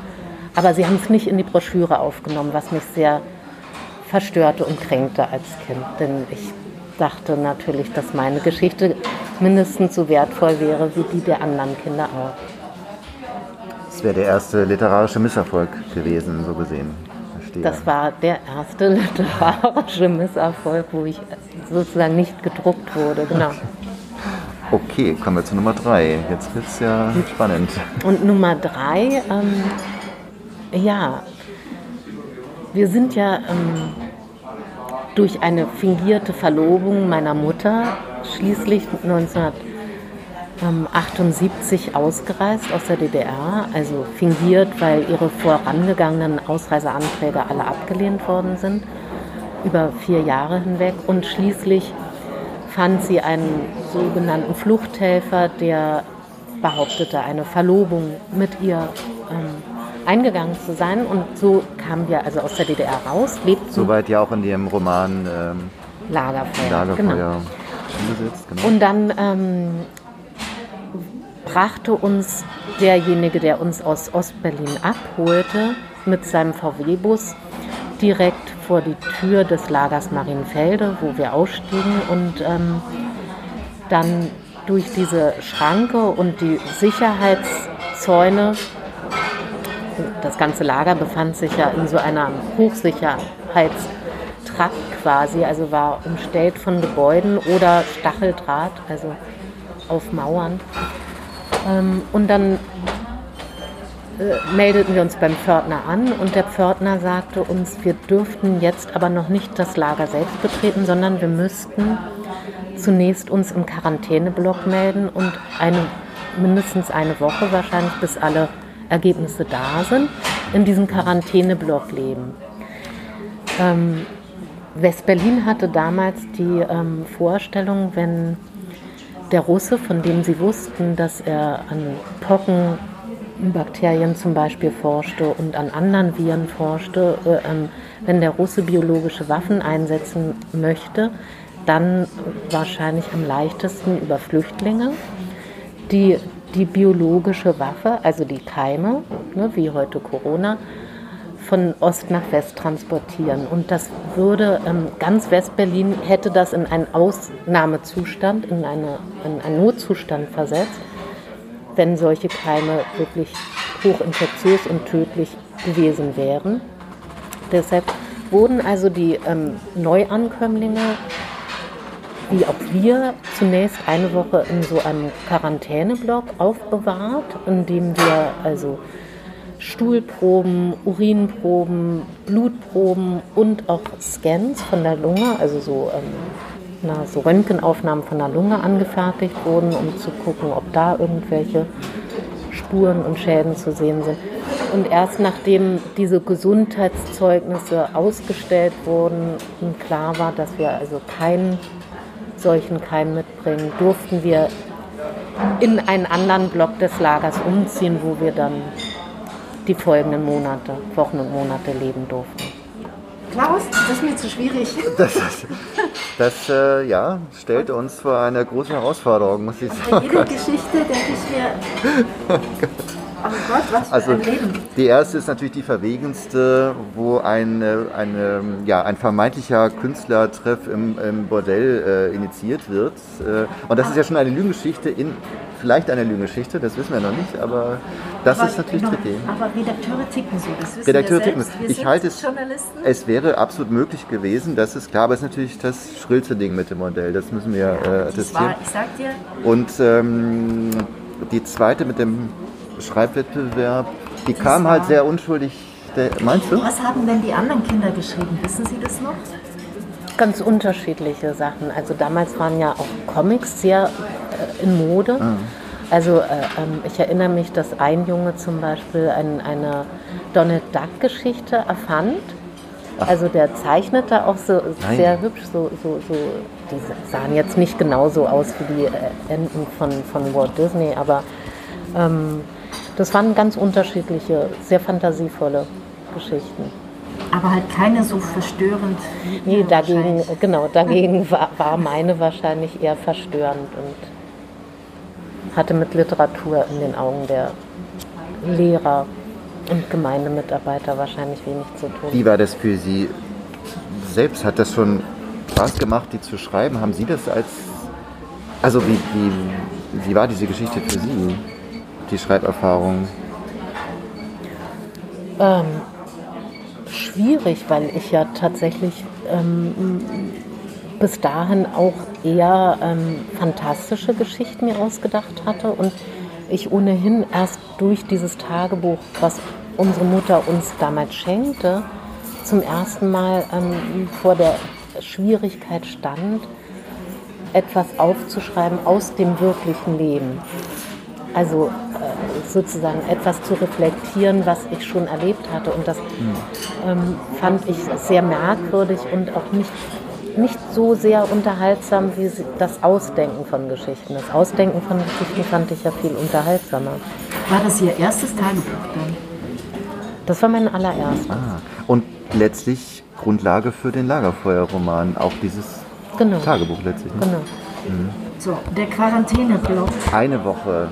aber sie haben es nicht in die Broschüre aufgenommen, was mich sehr verstörte und kränkte als Kind. Denn ich dachte natürlich, dass meine Geschichte mindestens so wertvoll wäre wie die der anderen Kinder auch. Das wäre der erste literarische Misserfolg gewesen, so gesehen. Verstehe. Das war der erste literarische Misserfolg, wo ich sozusagen nicht gedruckt wurde, genau. Okay, kommen wir zu Nummer drei. Jetzt wird es ja spannend. Und Nummer drei ähm, ja, wir sind ja ähm, durch eine fingierte Verlobung meiner Mutter schließlich 1978 ausgereist aus der DDR, also fingiert, weil ihre vorangegangenen Ausreiseanträge alle abgelehnt worden sind, über vier Jahre hinweg. Und schließlich fand sie einen sogenannten Fluchthelfer, der behauptete, eine Verlobung mit ihr ähm, eingegangen zu sein. Und so kamen wir also aus der DDR raus, lebten. Soweit ja auch in dem Roman ähm, Lagerfeuer. Lagerfeuer genau. Genau. Und dann ähm, brachte uns derjenige, der uns aus Ostberlin abholte, mit seinem VW-Bus direkt vor die Tür des Lagers Marienfelde, wo wir ausstiegen und ähm, dann durch diese Schranke und die Sicherheitszäune das ganze Lager befand sich ja in so einer Hochsicherheitstrakt quasi, also war umstellt von Gebäuden oder Stacheldraht, also auf Mauern. Ähm, und dann äh, meldeten wir uns beim Pförtner an und der Pförtner sagte uns, wir dürften jetzt aber noch nicht das Lager selbst betreten, sondern wir müssten zunächst uns im Quarantäneblock melden und eine, mindestens eine Woche wahrscheinlich, bis alle Ergebnisse da sind, in diesem Quarantäneblock leben. Ähm, West-Berlin hatte damals die ähm, Vorstellung, wenn der Russe, von dem sie wussten, dass er an Pockenbakterien zum Beispiel forschte und an anderen Viren forschte, äh, äh, wenn der Russe biologische Waffen einsetzen möchte, dann wahrscheinlich am leichtesten über Flüchtlinge die, die biologische Waffe, also die Keime, ne, wie heute Corona, von Ost nach West transportieren. Und das würde, ähm, ganz Westberlin hätte das in einen Ausnahmezustand, in, eine, in einen Notzustand versetzt, wenn solche Keime wirklich hochinfektiös und tödlich gewesen wären. Deshalb wurden also die ähm, Neuankömmlinge, wie auch wir, zunächst eine Woche in so einem Quarantäneblock aufbewahrt, in dem wir also Stuhlproben, Urinproben, Blutproben und auch Scans von der Lunge, also so, ähm, na, so Röntgenaufnahmen von der Lunge angefertigt wurden, um zu gucken, ob da irgendwelche Spuren und Schäden zu sehen sind. Und erst nachdem diese Gesundheitszeugnisse ausgestellt wurden und klar war, dass wir also keinen solchen Keim mitbringen, durften wir in einen anderen Block des Lagers umziehen, wo wir dann die folgenden Monate, Wochen und Monate leben durften. Klaus, das ist mir zu schwierig. Das, das äh, ja, stellt uns vor eine große Herausforderung, muss ich sagen. Bei jeder Geschichte denke ich mir, Oh Gott, was für Also ein Leben. die erste ist natürlich die verwegenste, wo ein, äh, eine, ja, ein vermeintlicher Künstlertreff im, im Bordell äh, initiiert wird. Äh, und das ist ja schon eine Lügengeschichte in vielleicht eine Lügengeschichte, das wissen wir noch nicht, aber das Aber ist natürlich noch- tricky. Aber Redakteure ticken so, das wissen Redakteure wir ticken. Wir Ich halte es, Journalisten. es wäre absolut möglich gewesen, das ist klar, aber es ist natürlich das schrillste Ding mit dem Modell, das müssen wir äh, das attestieren. war, ich sag dir, Und ähm, die zweite mit dem Schreibwettbewerb, die kam halt sehr unschuldig. Der, meinst du? was haben denn die anderen Kinder geschrieben? Wissen Sie das noch? Ganz unterschiedliche Sachen. Also damals waren ja auch Comics sehr äh, in Mode. Also äh, ähm, ich erinnere mich, dass ein Junge zum Beispiel ein, eine Donald Duck Geschichte erfand. Also der zeichnete auch so Nein. sehr hübsch, so, so, so, die sahen jetzt nicht genauso aus wie die äh, Enten von, von Walt Disney, aber ähm, das waren ganz unterschiedliche, sehr fantasievolle Geschichten. Aber halt keine so verstörend. wie Nee, dagegen, genau, dagegen war, war meine wahrscheinlich eher verstörend und hatte mit Literatur in den Augen der Lehrer und Gemeindemitarbeiter wahrscheinlich wenig zu tun. Wie war das für Sie selbst? Hat das schon Spaß gemacht, die zu schreiben? Haben Sie das als. Also, wie, wie, wie war diese Geschichte für Sie, die Schreiberfahrung? Ähm, schwierig, weil ich ja tatsächlich ähm, bis dahin auch eher ähm, fantastische Geschichten mir ausgedacht hatte und ich ohnehin erst durch dieses Tagebuch, was unsere Mutter uns damals schenkte, zum ersten Mal ähm, vor der Schwierigkeit stand, etwas aufzuschreiben aus dem wirklichen Leben. Also äh, sozusagen etwas zu reflektieren, was ich schon erlebt hatte. Und das ähm, fand ich sehr merkwürdig und auch nicht, nicht so sehr unterhaltsam wie das Ausdenken von Geschichten. Das Ausdenken von Geschichten fand ich ja viel unterhaltsamer. War das Ihr erstes Tagebuch dann? Das war mein allererstes. Ah, und letztlich Grundlage für den Lagerfeuerroman, auch dieses Genau. Tagebuch letztlich. Ne? Genau. So, der Quarantäneblock. Eine Woche.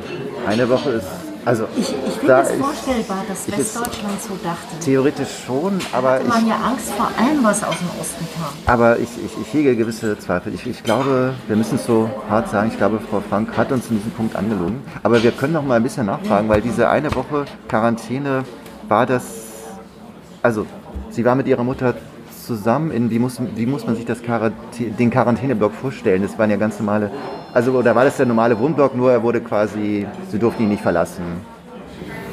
Eine Woche ist. Also, Ich, ich finde da es vorstellbar, dass Westdeutschland so dachte. Theoretisch schon, aber Hatte man ich, ja Angst vor allem, was aus dem Osten kam. aber ich, ich, ich hege gewisse Zweifel. Ich, ich glaube, wir müssen es so hart sagen, ich glaube, Frau Frank hat uns in diesem Punkt angelogen. Aber wir können noch mal ein bisschen nachfragen, weil diese eine Woche Quarantäne war das. Also, sie war mit ihrer Mutter zusammen. In, wie, muss, wie muss man sich das Quarantä den Quarantäneblock vorstellen? Das waren ja ganz normale. Also, oder war das der normale Wohnblock, nur er wurde quasi. Sie durften ihn nicht verlassen.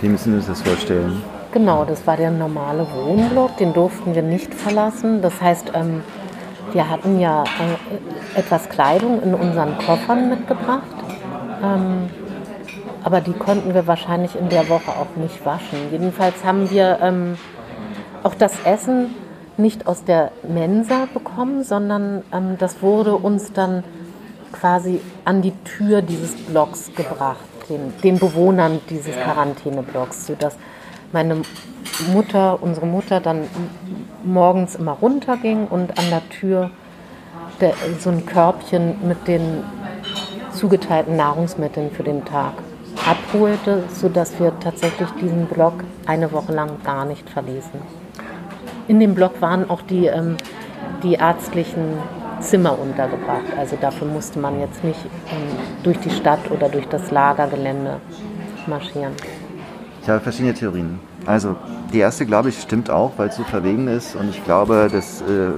Wie müssen wir uns das vorstellen? Genau, das war der normale Wohnblock, den durften wir nicht verlassen. Das heißt, ähm, wir hatten ja äh, etwas Kleidung in unseren Koffern mitgebracht, ähm, aber die konnten wir wahrscheinlich in der Woche auch nicht waschen. Jedenfalls haben wir ähm, auch das Essen nicht aus der Mensa bekommen, sondern ähm, das wurde uns dann quasi an die Tür dieses Blocks gebracht, den, den Bewohnern dieses Quarantäneblocks, sodass meine Mutter, unsere Mutter dann morgens immer runterging und an der Tür der, so ein Körbchen mit den zugeteilten Nahrungsmitteln für den Tag abholte, sodass wir tatsächlich diesen Block eine Woche lang gar nicht verließen. In dem Block waren auch die, ähm, die ärztlichen Zimmer untergebracht. Also dafür musste man jetzt nicht ähm, durch die Stadt oder durch das Lagergelände marschieren. Ich habe verschiedene Theorien. Also die erste, glaube ich, stimmt auch, weil es so verwegen ist. Und ich glaube, dass äh,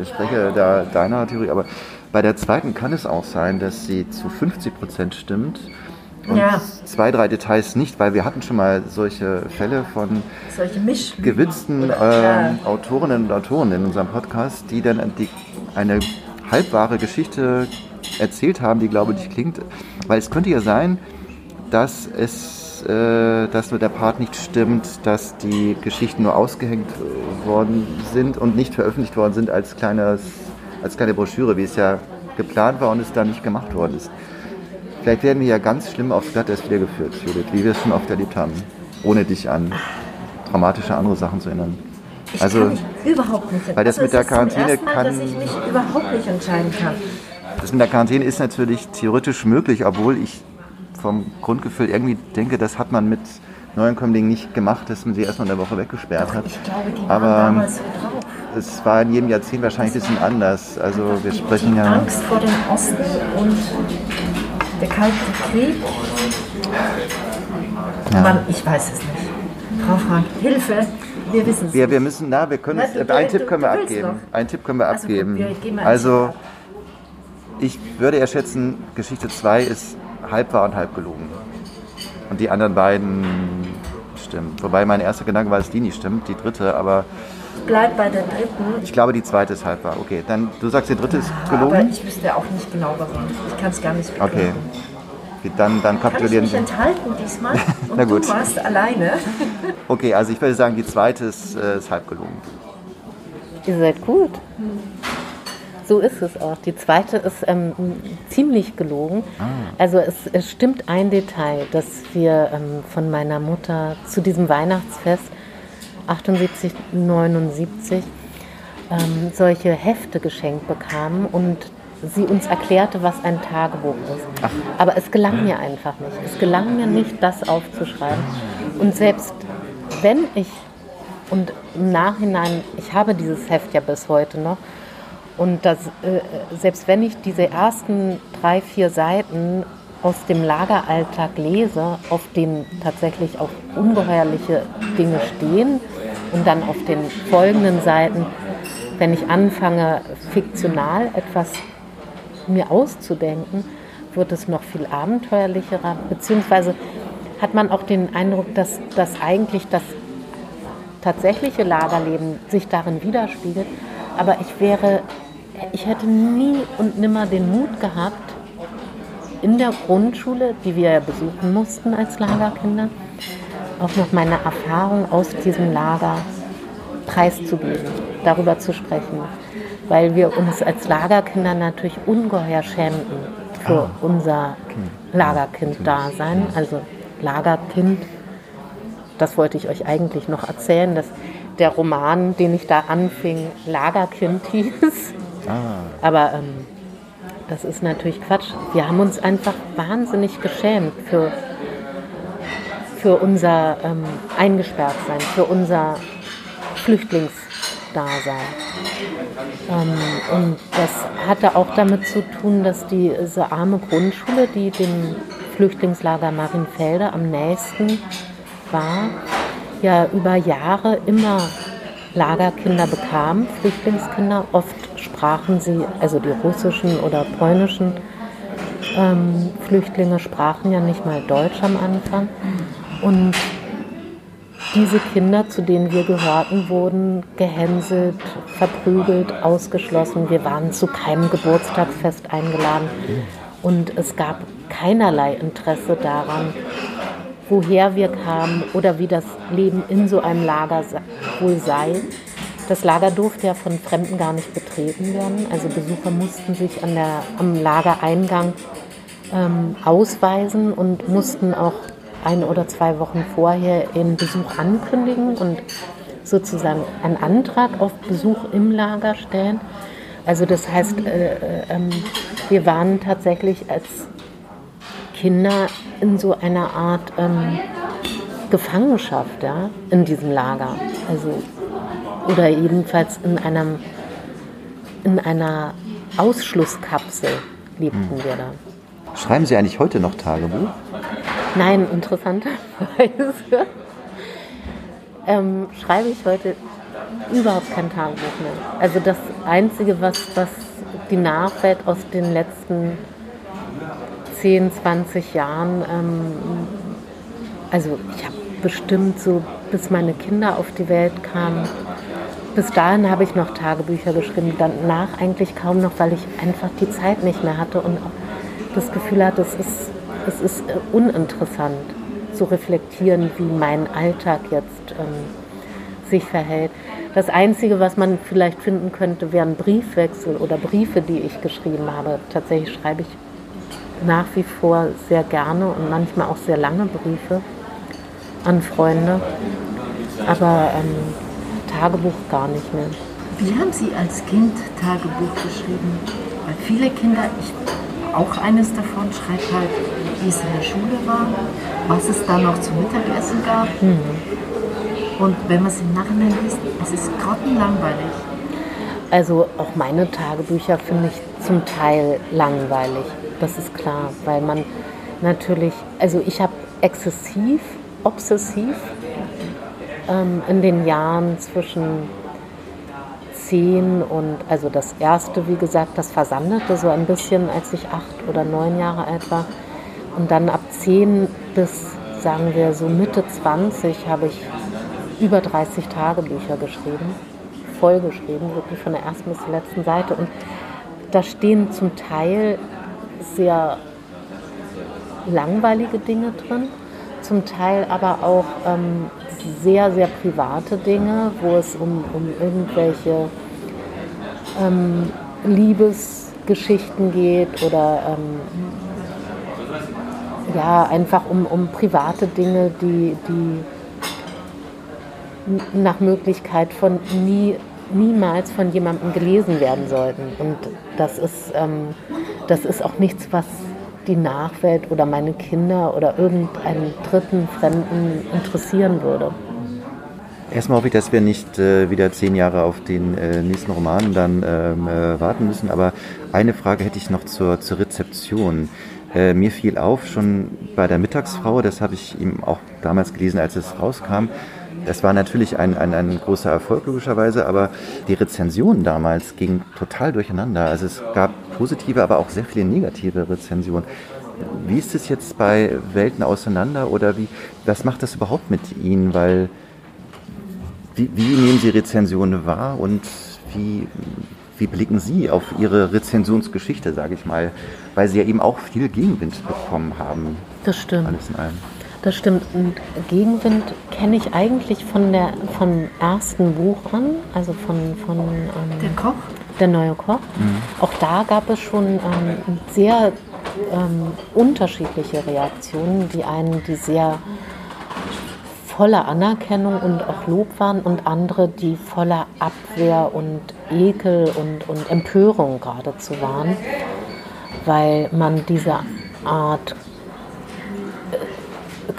ich, spreche da deiner Theorie, aber bei der zweiten kann es auch sein, dass sie zu 50 Prozent stimmt. Und ja. zwei, drei Details nicht, weil wir hatten schon mal solche Fälle von solche gewitzten äh, Autorinnen und Autoren in unserem Podcast, die dann die, eine halbwahre Geschichte erzählt haben, die glaube ich klingt. Weil es könnte ja sein, dass es äh, dass nur der Part nicht stimmt, dass die Geschichten nur ausgehängt worden sind und nicht veröffentlicht worden sind als, kleines, als kleine Broschüre, wie es ja geplant war und es dann nicht gemacht worden ist. Vielleicht werden wir ja ganz schlimm aufs Glatteis wieder geführt, Judith, wie wir es schon oft erlebt haben, ohne dich an traumatische andere Sachen zu erinnern. Ich also, kann mich überhaupt nicht Weil das also mit der Quarantäne Mal, kann. dass ich mich überhaupt nicht entscheiden kann. Das mit der Quarantäne ist natürlich theoretisch möglich, obwohl ich vom Grundgefühl irgendwie denke, das hat man mit Neuankömmlingen nicht gemacht, dass man sie erstmal eine Woche weggesperrt hat. Ich glaube, die Aber waren damals so drauf. es war in jedem Jahrzehnt wahrscheinlich ein bisschen anders. Also wir sprechen ja. Angst vor dem Osten und der Kalte Krieg. Ja. Man, ich weiß es nicht. Frau Frank, Hilfe! Wir wissen es. Wir, wir müssen, na, wir können na, du, einen Tipp können wir abgeben. Einen Tipp können wir also, abgeben. Also ich würde eher schätzen, Geschichte 2 ist halb wahr und halb gelogen. Und die anderen beiden stimmen. Wobei mein erster Gedanke war, dass die nicht stimmt, die dritte, aber. Bleib bei der dritten. Ich glaube, die zweite ist halb wahr. Okay, dann du sagst, die dritte ist gelogen. Aber ich wüsste auch nicht genau warum. Ich kann es gar nicht begründen. Okay. Dann, dann Kann ich mich enthalten diesmal? Und Na gut. du warst alleine. okay, also ich würde sagen, die zweite ist, äh, ist halb gelogen. Ihr seid gut. Hm. So ist es auch. Die zweite ist ähm, ziemlich gelogen. Ah. Also es, es, stimmt ein Detail, dass wir ähm, von meiner Mutter zu diesem Weihnachtsfest 78, 79 ähm, solche Hefte geschenkt bekamen und sie uns erklärte, was ein Tagebuch ist. Ach. Aber es gelang mir einfach nicht. Es gelang mir nicht, das aufzuschreiben. Und selbst wenn ich, und im Nachhinein, ich habe dieses Heft ja bis heute noch, und das, äh, selbst wenn ich diese ersten drei, vier Seiten aus dem Lageralltag lese, auf denen tatsächlich auch ungeheuerliche Dinge stehen und dann auf den folgenden Seiten, wenn ich anfange, fiktional etwas mir auszudenken, wird es noch viel abenteuerlicherer, beziehungsweise hat man auch den Eindruck, dass, dass eigentlich das tatsächliche Lagerleben sich darin widerspiegelt. Aber ich wäre ich hätte nie und nimmer den Mut gehabt, in der Grundschule, die wir ja besuchen mussten als Lagerkinder, auch noch meine Erfahrung aus diesem Lager preiszugeben, darüber zu sprechen. Weil wir uns als Lagerkinder natürlich ungeheuer schämten für ah. unser Lagerkind-Dasein. Also Lagerkind, das wollte ich euch eigentlich noch erzählen, dass der Roman, den ich da anfing, Lagerkind hieß. Ah. Aber ähm, das ist natürlich Quatsch. Wir haben uns einfach wahnsinnig geschämt für, für unser ähm, Eingesperrtsein, für unser Flüchtlingsdasein. Ähm, und das hatte auch damit zu tun, dass diese arme Grundschule, die dem Flüchtlingslager Marienfelde am nächsten war, ja über Jahre immer Lagerkinder bekam, Flüchtlingskinder, oft sprachen sie, also die russischen oder polnischen ähm, Flüchtlinge sprachen ja nicht mal Deutsch am Anfang. Und diese Kinder, zu denen wir gehörten, wurden gehänselt, verprügelt, ausgeschlossen. Wir waren zu keinem Geburtstagsfest eingeladen. Und es gab keinerlei Interesse daran, woher wir kamen oder wie das Leben in so einem Lager wohl sei. Das Lager durfte ja von Fremden gar nicht betreten werden. Also Besucher mussten sich an der, am Lagereingang ähm, ausweisen und mussten auch eine oder zwei Wochen vorher ihren Besuch ankündigen und sozusagen einen Antrag auf Besuch im Lager stellen. Also das heißt, äh, äh, ähm, wir waren tatsächlich als Kinder in so einer Art ähm, Gefangenschaft ja, in diesem Lager. Also, oder jedenfalls in, einem, in einer Ausschlusskapsel lebten hm. wir da. Schreiben Sie eigentlich heute noch Tagebuch? Nein, interessanterweise ähm, schreibe ich heute überhaupt kein Tagebuch mehr. Also das Einzige, was, was die Nachwelt aus den letzten 10, 20 Jahren, ähm, also ich habe bestimmt so, bis meine Kinder auf die Welt kamen, bis dahin habe ich noch Tagebücher geschrieben, danach eigentlich kaum noch, weil ich einfach die Zeit nicht mehr hatte und auch das Gefühl hatte, es ist, es ist äh, uninteressant zu reflektieren, wie mein Alltag jetzt ähm, sich verhält. Das Einzige, was man vielleicht finden könnte, wären Briefwechsel oder Briefe, die ich geschrieben habe. Tatsächlich schreibe ich nach wie vor sehr gerne und manchmal auch sehr lange Briefe an Freunde. Aber ähm, Tagebuch gar nicht mehr. Wie haben Sie als Kind Tagebuch geschrieben? Weil viele Kinder, ich auch eines davon, schreibt halt, wie es in der Schule war, was es da noch zum Mittagessen gab. Mhm. Und wenn man es im Nachhinein liest, es ist grottenlangweilig. Also auch meine Tagebücher finde ich zum Teil langweilig. Das ist klar, weil man natürlich, also ich habe exzessiv, obsessiv ähm, in den Jahren zwischen zehn und, also das erste, wie gesagt, das versandete so ein bisschen, als ich acht oder neun Jahre alt war. Und dann ab zehn bis, sagen wir, so Mitte 20 habe ich über 30 Tagebücher geschrieben, vollgeschrieben, wirklich von der ersten bis zur letzten Seite. Und da stehen zum Teil sehr langweilige Dinge drin, zum Teil aber auch ähm, sehr, sehr private Dinge, wo es um, um irgendwelche ähm, Liebesgeschichten geht oder ähm, ja, einfach um, um private Dinge, die, die nach Möglichkeit von nie, niemals von jemandem gelesen werden sollten. Und das ist, ähm, das ist auch nichts, was die Nachwelt oder meine Kinder oder irgendeinen dritten Fremden interessieren würde. Erstmal hoffe ich, dass wir nicht äh, wieder zehn Jahre auf den äh, nächsten Roman dann ähm, äh, warten müssen. Aber eine Frage hätte ich noch zur, zur Rezeption. Äh, mir fiel auf, schon bei der Mittagsfrau, das habe ich ihm auch damals gelesen, als es rauskam, es war natürlich ein, ein, ein großer Erfolg logischerweise, aber die Rezensionen damals gingen total durcheinander. Also es gab positive, aber auch sehr viele negative Rezensionen. Wie ist es jetzt bei Welten auseinander oder wie, was macht das überhaupt mit Ihnen? Weil, wie, wie nehmen Sie Rezensionen wahr und wie, wie blicken Sie auf Ihre Rezensionsgeschichte, sage ich mal? Weil Sie ja eben auch viel Gegenwind bekommen haben. Das stimmt. Alles in allem. Das stimmt. Und Gegenwind kenne ich eigentlich von der, vom ersten Buch an, also von, von ähm, der Koch. Der neue Koch. Mhm. Auch da gab es schon ähm, sehr ähm, unterschiedliche Reaktionen. Die einen, die sehr voller Anerkennung und auch Lob waren und andere, die voller Abwehr und Ekel und, und Empörung geradezu waren, weil man diese Art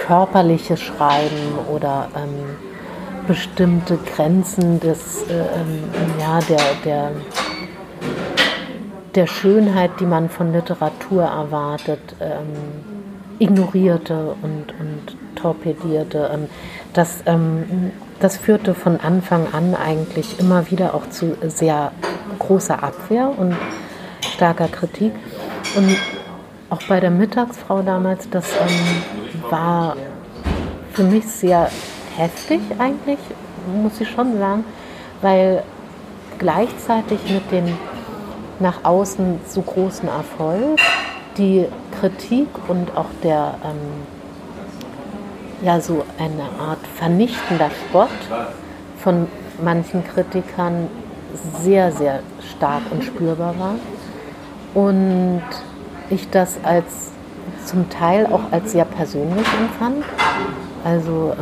körperliches Schreiben oder ähm, bestimmte Grenzen des, äh, ähm, ja, der, der, der Schönheit, die man von Literatur erwartet, ähm, ignorierte und, und torpedierte. Ähm, das, ähm, das führte von Anfang an eigentlich immer wieder auch zu sehr großer Abwehr und starker Kritik. Und auch bei der Mittagsfrau damals, das ähm, war für mich sehr heftig eigentlich, muss ich schon sagen, weil gleichzeitig mit dem nach außen so großen Erfolg die Kritik und auch der ähm, ja so eine Art vernichtender Spott von manchen Kritikern sehr, sehr stark und spürbar war. Und ich das als zum Teil auch als sehr persönlich empfand. Also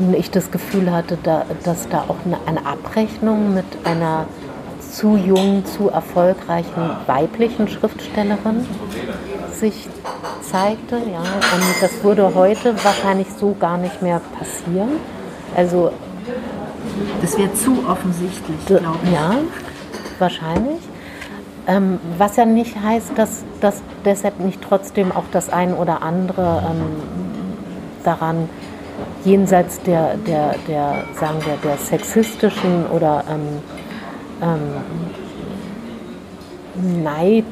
ähm, ich das Gefühl hatte, da, dass da auch eine, eine Abrechnung mit einer zu jungen, zu erfolgreichen weiblichen Schriftstellerin sich zeigte. Ja. Und das würde heute wahrscheinlich so gar nicht mehr passieren. Also das wäre zu offensichtlich, glaube ich. Ja, wahrscheinlich. Ähm, was ja nicht heißt, dass, dass deshalb nicht trotzdem auch das ein oder andere ähm, daran jenseits der, der, der, sagen wir, der sexistischen oder ähm, ähm, Neid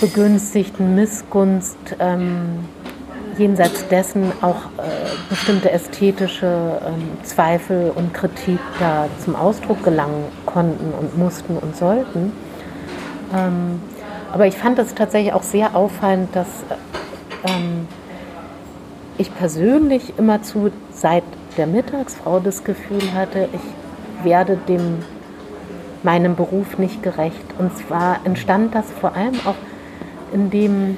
begünstigten Missgunst ähm, jenseits dessen auch äh, bestimmte ästhetische ähm, Zweifel und Kritik da zum Ausdruck gelangen konnten und mussten und sollten. Ähm, aber ich fand es tatsächlich auch sehr auffallend, dass ähm, ich persönlich immerzu seit der Mittagsfrau das Gefühl hatte, ich werde dem meinem Beruf nicht gerecht. Und zwar entstand das vor allem auch, indem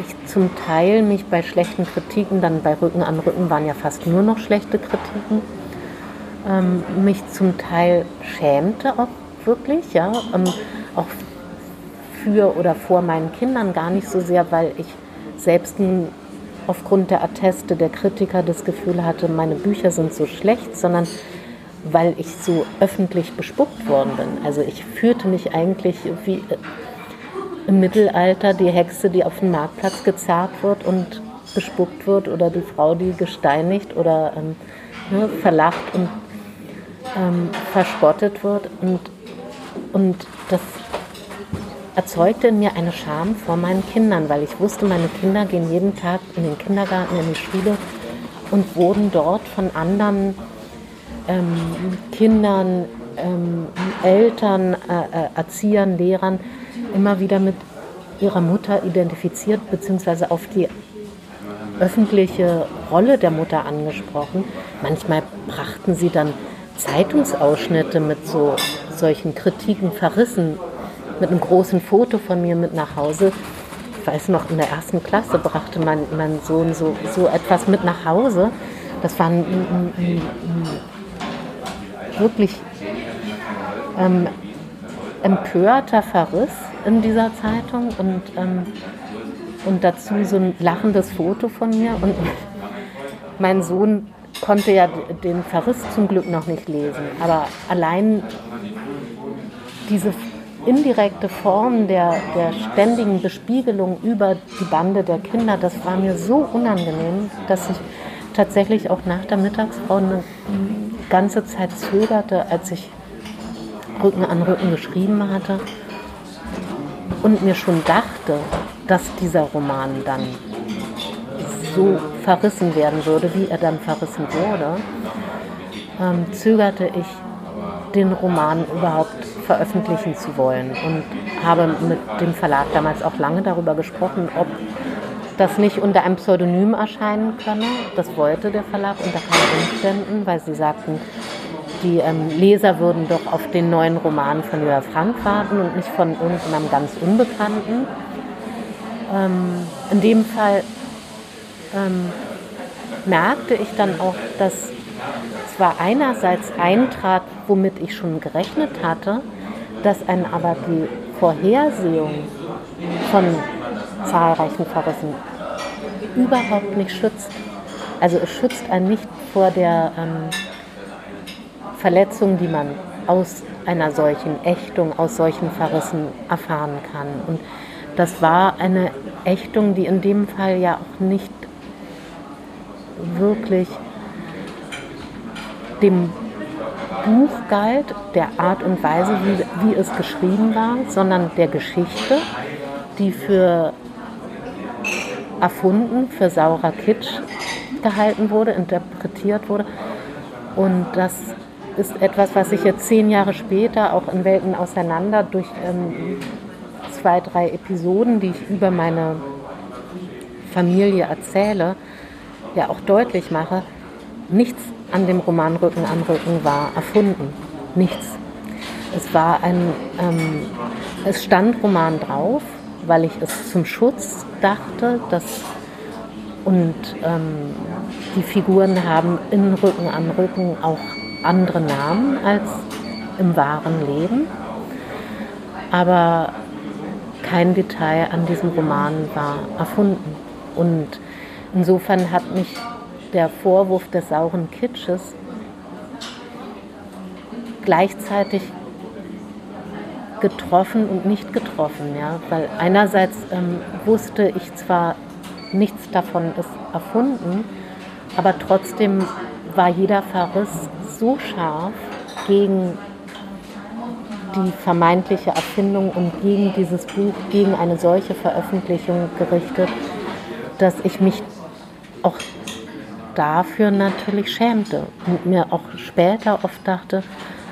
ich zum Teil mich bei schlechten Kritiken, dann bei Rücken an Rücken waren ja fast nur noch schlechte Kritiken, ähm, mich zum Teil schämte auch wirklich, ja, ähm, auch für oder vor meinen Kindern gar nicht so sehr, weil ich selbst aufgrund der Atteste der Kritiker das Gefühl hatte, meine Bücher sind so schlecht, sondern weil ich so öffentlich bespuckt worden bin. Also ich führte mich eigentlich wie äh, im Mittelalter die Hexe, die auf dem Marktplatz gezerrt wird und bespuckt wird oder die Frau, die gesteinigt oder ähm, ne, verlacht und ähm, verspottet wird. Und, und das erzeugte in mir eine Scham vor meinen Kindern, weil ich wusste, meine Kinder gehen jeden Tag in den Kindergarten, in die Schule und wurden dort von anderen ähm, Kindern, ähm, Eltern, äh, äh, Erziehern, Lehrern immer wieder mit ihrer Mutter identifiziert bzw. auf die öffentliche Rolle der Mutter angesprochen. Manchmal brachten sie dann Zeitungsausschnitte mit so solchen Kritiken verrissen, mit einem großen Foto von mir mit nach Hause. Ich weiß noch, in der ersten Klasse brachte mein, mein Sohn so, so etwas mit nach Hause. Das war ein, ein, ein, ein wirklich ähm, empörter Verriss in dieser Zeitung und, ähm, und dazu so ein lachendes Foto von mir. Und mein Sohn konnte ja den Verriss zum Glück noch nicht lesen, aber allein diese indirekte Form der, der ständigen Bespiegelung über die Bande der Kinder, das war mir so unangenehm, dass ich tatsächlich auch nach der Mittagsfrau eine ganze Zeit zögerte, als ich Rücken an Rücken geschrieben hatte und mir schon dachte, dass dieser Roman dann so verrissen werden würde, wie er dann verrissen wurde, ähm, zögerte ich, den Roman überhaupt veröffentlichen zu wollen und habe mit dem Verlag damals auch lange darüber gesprochen, ob das nicht unter einem Pseudonym erscheinen könne. Das wollte der Verlag unter keinen Umständen, weil sie sagten, die ähm, Leser würden doch auf den neuen Roman von Joa Frank warten und nicht von irgendeinem ganz Unbekannten. Ähm, in dem Fall ähm, merkte ich dann auch, dass zwar einerseits eintrat, womit ich schon gerechnet hatte, dass einen aber die Vorhersehung von zahlreichen Verrissen überhaupt nicht schützt. Also es schützt einen nicht vor der ähm, Verletzung, die man aus einer solchen Ächtung, aus solchen Verrissen erfahren kann. Und das war eine Ächtung, die in dem Fall ja auch nicht wirklich dem Buch galt, der Art und Weise, wie, wie es geschrieben war, sondern der Geschichte, die für erfunden, für saurer Kitsch gehalten wurde, interpretiert wurde. Und das ist etwas, was sich jetzt zehn Jahre später auch in Welten auseinander durch ähm, zwei, drei Episoden, die ich über meine Familie erzähle, ja auch deutlich mache, nichts an dem Roman Rücken an Rücken war erfunden. Nichts. Es war ein, ähm, es stand Roman drauf, weil ich es zum Schutz dachte, dass Und ähm, die Figuren haben in Rücken an Rücken auch andere Namen als im wahren Leben. Aber kein Detail an diesem Roman war erfunden. Und insofern hat mich der Vorwurf des sauren Kitsches gleichzeitig getroffen und nicht getroffen. Ja? Weil einerseits ähm, wusste ich zwar, nichts davon ist erfunden, aber trotzdem war jeder Verriss so scharf gegen die vermeintliche Erfindung und gegen dieses Buch, gegen eine solche Veröffentlichung gerichtet, dass ich mich auch dafür natürlich schämte und mir auch später oft dachte,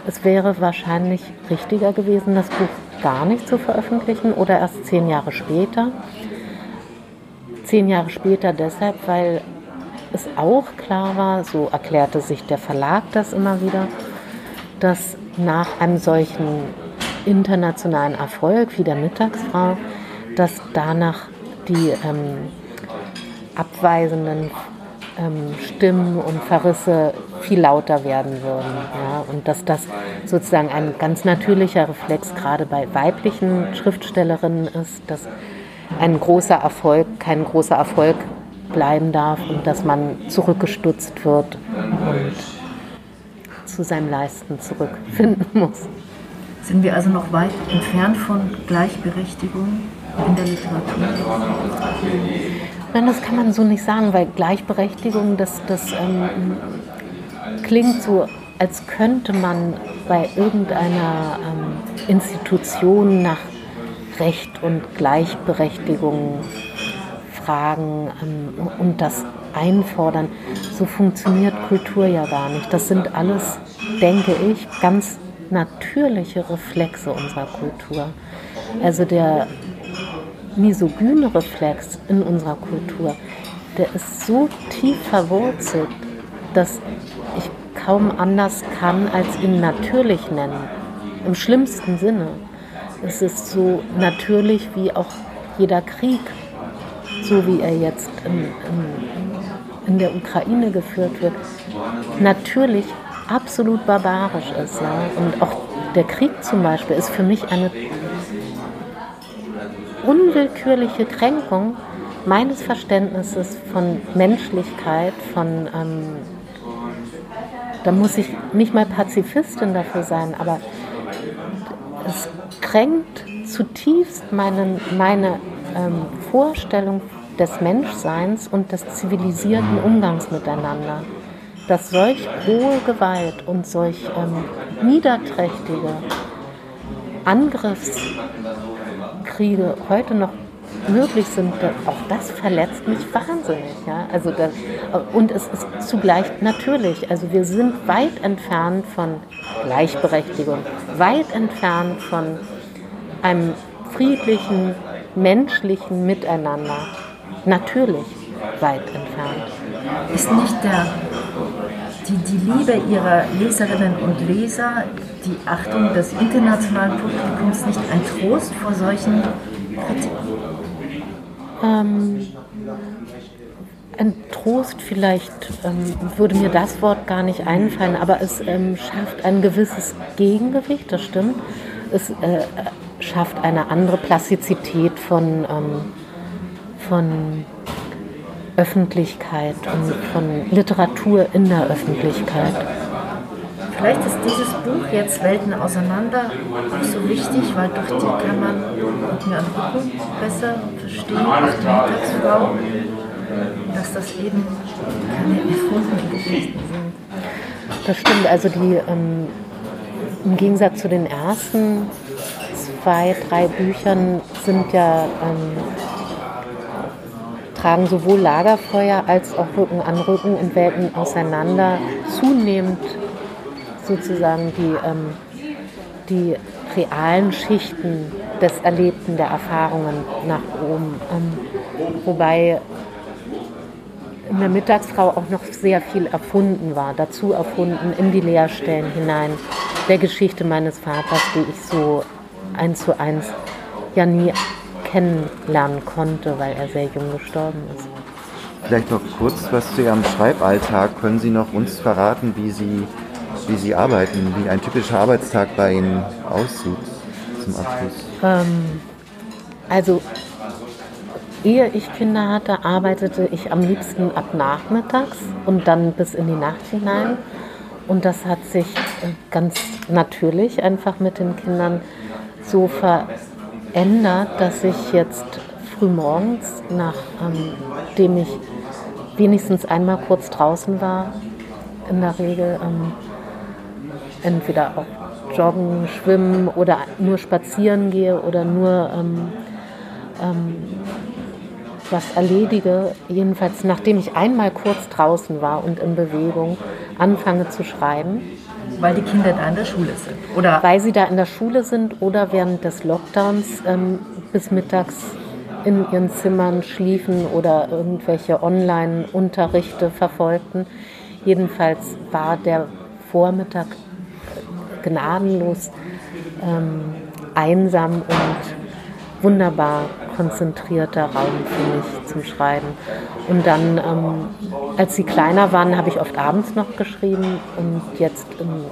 es wäre wahrscheinlich richtiger gewesen, das Buch gar nicht zu veröffentlichen oder erst zehn Jahre später. Zehn Jahre später deshalb, weil es auch klar war, so erklärte sich der Verlag das immer wieder, dass nach einem solchen internationalen Erfolg wie der Mittagsfrau, dass danach die ähm, abweisenden ähm, Stimmen und Verrisse viel lauter werden würden. Ja? Und dass das sozusagen ein ganz natürlicher Reflex gerade bei weiblichen Schriftstellerinnen ist, dass ein großer Erfolg kein großer Erfolg bleiben darf und dass man zurückgestutzt wird und zu seinem Leisten zurückfinden muss. Sind wir also noch weit entfernt von Gleichberechtigung in der Literatur? Nein, das kann man so nicht sagen, weil Gleichberechtigung, das, das ähm, klingt so, als könnte man bei irgendeiner ähm, Institution nach Recht und Gleichberechtigung fragen ähm, und das einfordern. So funktioniert Kultur ja gar nicht. Das sind alles, denke ich, ganz natürliche Reflexe unserer Kultur. Also der misogyne Reflex in unserer Kultur, der ist so tief verwurzelt, dass ich kaum anders kann, als ihn natürlich nennen. Im schlimmsten Sinne. Es ist so natürlich wie auch jeder Krieg, so wie er jetzt in, in, in der Ukraine geführt wird, natürlich absolut barbarisch ist. Ja? Und auch der Krieg zum Beispiel ist für mich eine unwillkürliche Kränkung meines Verständnisses von Menschlichkeit, von, ähm, da muss ich nicht mal Pazifistin dafür sein, aber es kränkt zutiefst meine, meine ähm, Vorstellung des Menschseins und des zivilisierten Umgangs miteinander. Dass solch hohe Gewalt und solch ähm, niederträchtige Angriffs Kriege heute noch möglich sind, auch das verletzt mich wahnsinnig. Ja? Also das, und es ist zugleich natürlich, also wir sind weit entfernt von Gleichberechtigung, weit entfernt von einem friedlichen, menschlichen Miteinander. Natürlich weit entfernt. Ist nicht der, die, die Liebe ihrer Leserinnen und Leser die Achtung des internationalen Publikums nicht ein Trost vor solchen Kritiken? Ähm, ein Trost vielleicht ähm, würde mir das Wort gar nicht einfallen, aber es ähm, schafft ein gewisses Gegengewicht, das stimmt. Es äh, schafft eine andere Plastizität von, ähm, von Öffentlichkeit und von Literatur in der Öffentlichkeit. Vielleicht ist dieses Buch jetzt Welten auseinander auch so wichtig, weil durch die kann man mir an Rücken besser verstehen, auch die Mittagsfrau, dass das eben keine erfundenen Geschichten sind. Das stimmt, also die ähm, im Gegensatz zu den ersten zwei, drei Büchern sind ja ähm, tragen sowohl Lagerfeuer als auch Rücken an Rücken und Welten auseinander zunehmend sozusagen die, ähm, die realen Schichten des Erlebten, der Erfahrungen nach oben. Ähm, wobei in der Mittagsfrau auch noch sehr viel erfunden war, dazu erfunden in die Leerstellen hinein, der Geschichte meines Vaters, die ich so eins zu eins ja nie kennenlernen konnte, weil er sehr jung gestorben ist. Vielleicht noch kurz was zu Ihrem Schreiballtag. Können Sie noch uns verraten, wie Sie, wie Sie arbeiten, wie ein typischer Arbeitstag bei Ihnen aussieht zum Abschluss? Ähm, also, ehe ich Kinder hatte, arbeitete ich am liebsten ab nachmittags und dann bis in die Nacht hinein. Und das hat sich äh, ganz natürlich einfach mit den Kindern so verändert, dass ich jetzt frühmorgens, nachdem ich wenigstens einmal kurz draußen war, in der Regel ähm, entweder auch joggen, schwimmen oder nur spazieren gehe oder nur ähm, ähm, was erledige. Jedenfalls, nachdem ich einmal kurz draußen war und in Bewegung, anfange zu schreiben. Weil die Kinder da in der Schule sind, oder? Weil sie da in der Schule sind oder während des Lockdowns ähm, bis mittags in ihren Zimmern schliefen oder irgendwelche Online-Unterrichte verfolgten. Jedenfalls war der Vormittag gnadenlos ähm, einsam und wunderbar konzentrierter Raum für mich zum Schreiben. Und dann, ähm, als sie kleiner waren, habe ich oft abends noch geschrieben und jetzt, ähm,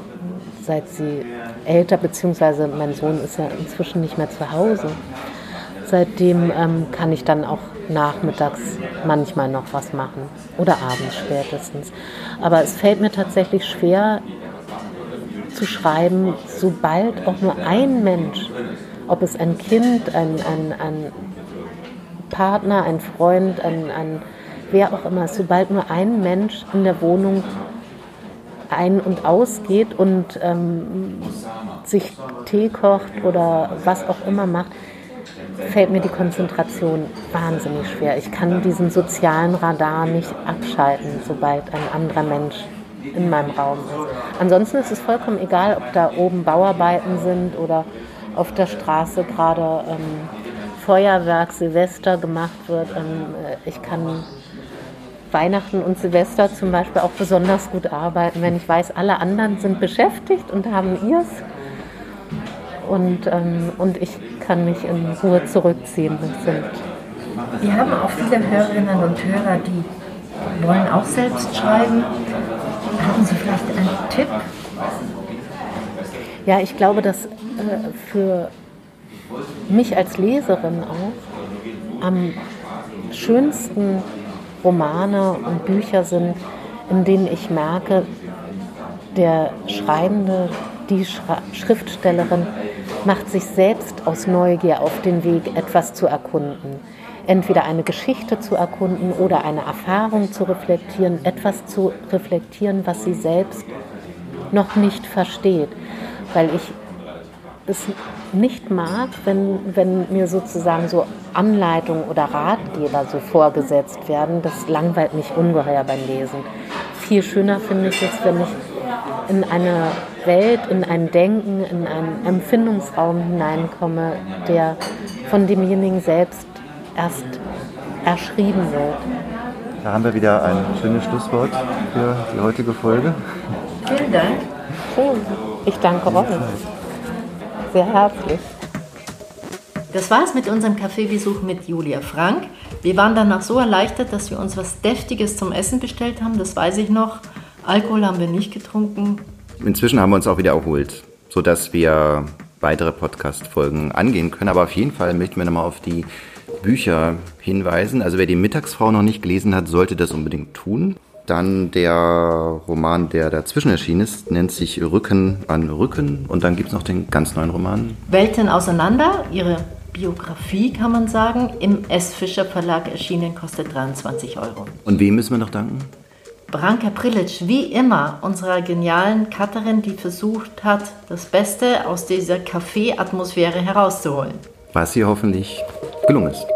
seit sie älter, beziehungsweise mein Sohn ist ja inzwischen nicht mehr zu Hause, Seitdem ähm, kann ich dann auch nachmittags manchmal noch was machen oder abends spätestens. Aber es fällt mir tatsächlich schwer zu schreiben, sobald auch nur ein Mensch, ob es ein Kind, ein, ein, ein Partner, ein Freund, ein, ein wer auch immer, sobald nur ein Mensch in der Wohnung ein- und ausgeht und ähm, sich Tee kocht oder was auch immer macht, fällt mir die Konzentration wahnsinnig schwer. Ich kann diesen sozialen Radar nicht abschalten, sobald ein anderer Mensch in meinem Raum ist. Ansonsten ist es vollkommen egal, ob da oben Bauarbeiten sind oder auf der Straße gerade ähm, Feuerwerk, Silvester gemacht wird. Ähm, äh, ich kann Weihnachten und Silvester zum Beispiel auch besonders gut arbeiten, wenn ich weiß, alle anderen sind beschäftigt und haben ihrs. Und, ähm, und ich kann mich in Ruhe zurückziehen. Wir haben auch viele Hörerinnen und Hörer, die wollen auch selbst schreiben. Haben Sie vielleicht einen Tipp? Ja, ich glaube, dass für mich als Leserin auch am schönsten Romane und Bücher sind, in denen ich merke, der Schreibende, die Schriftstellerin macht sich selbst aus Neugier auf den Weg, etwas zu erkunden. Entweder eine Geschichte zu erkunden oder eine Erfahrung zu reflektieren, etwas zu reflektieren, was sie selbst noch nicht versteht. Weil ich es nicht mag, wenn, wenn mir sozusagen so Anleitungen oder Ratgeber so vorgesetzt werden. Das langweilt mich ungeheuer beim Lesen. Viel schöner finde ich es, wenn ich in eine Welt, in ein Denken, in einen Empfindungsraum hineinkomme, der von demjenigen selbst erst erschrieben wird. Da haben wir wieder ein schönes Schlusswort für die heutige Folge. Vielen Dank. Schön. Ich danke euch. Sehr herzlich. Das war's mit unserem Kaffeebesuch mit Julia Frank. Wir waren danach so erleichtert, dass wir uns was Deftiges zum Essen bestellt haben, das weiß ich noch. Alkohol haben wir nicht getrunken. Inzwischen haben wir uns auch wieder erholt, sodass wir weitere Podcast-Folgen angehen können. Aber auf jeden Fall möchten wir nochmal auf die Bücher hinweisen. Also wer die Mittagsfrau noch nicht gelesen hat, sollte das unbedingt tun. Dann der Roman, der dazwischen erschienen ist, nennt sich Rücken an Rücken. Und dann gibt es noch den ganz neuen Roman. Welten auseinander, ihre Biografie kann man sagen, im S. Fischer Verlag erschienen, kostet 23 Euro. Und wem müssen wir noch danken? Branka Prilic, wie immer, unserer genialen Cutterin, die versucht hat, das Beste aus dieser Kaffee-Atmosphäre herauszuholen. Was ihr hoffentlich gelungen ist.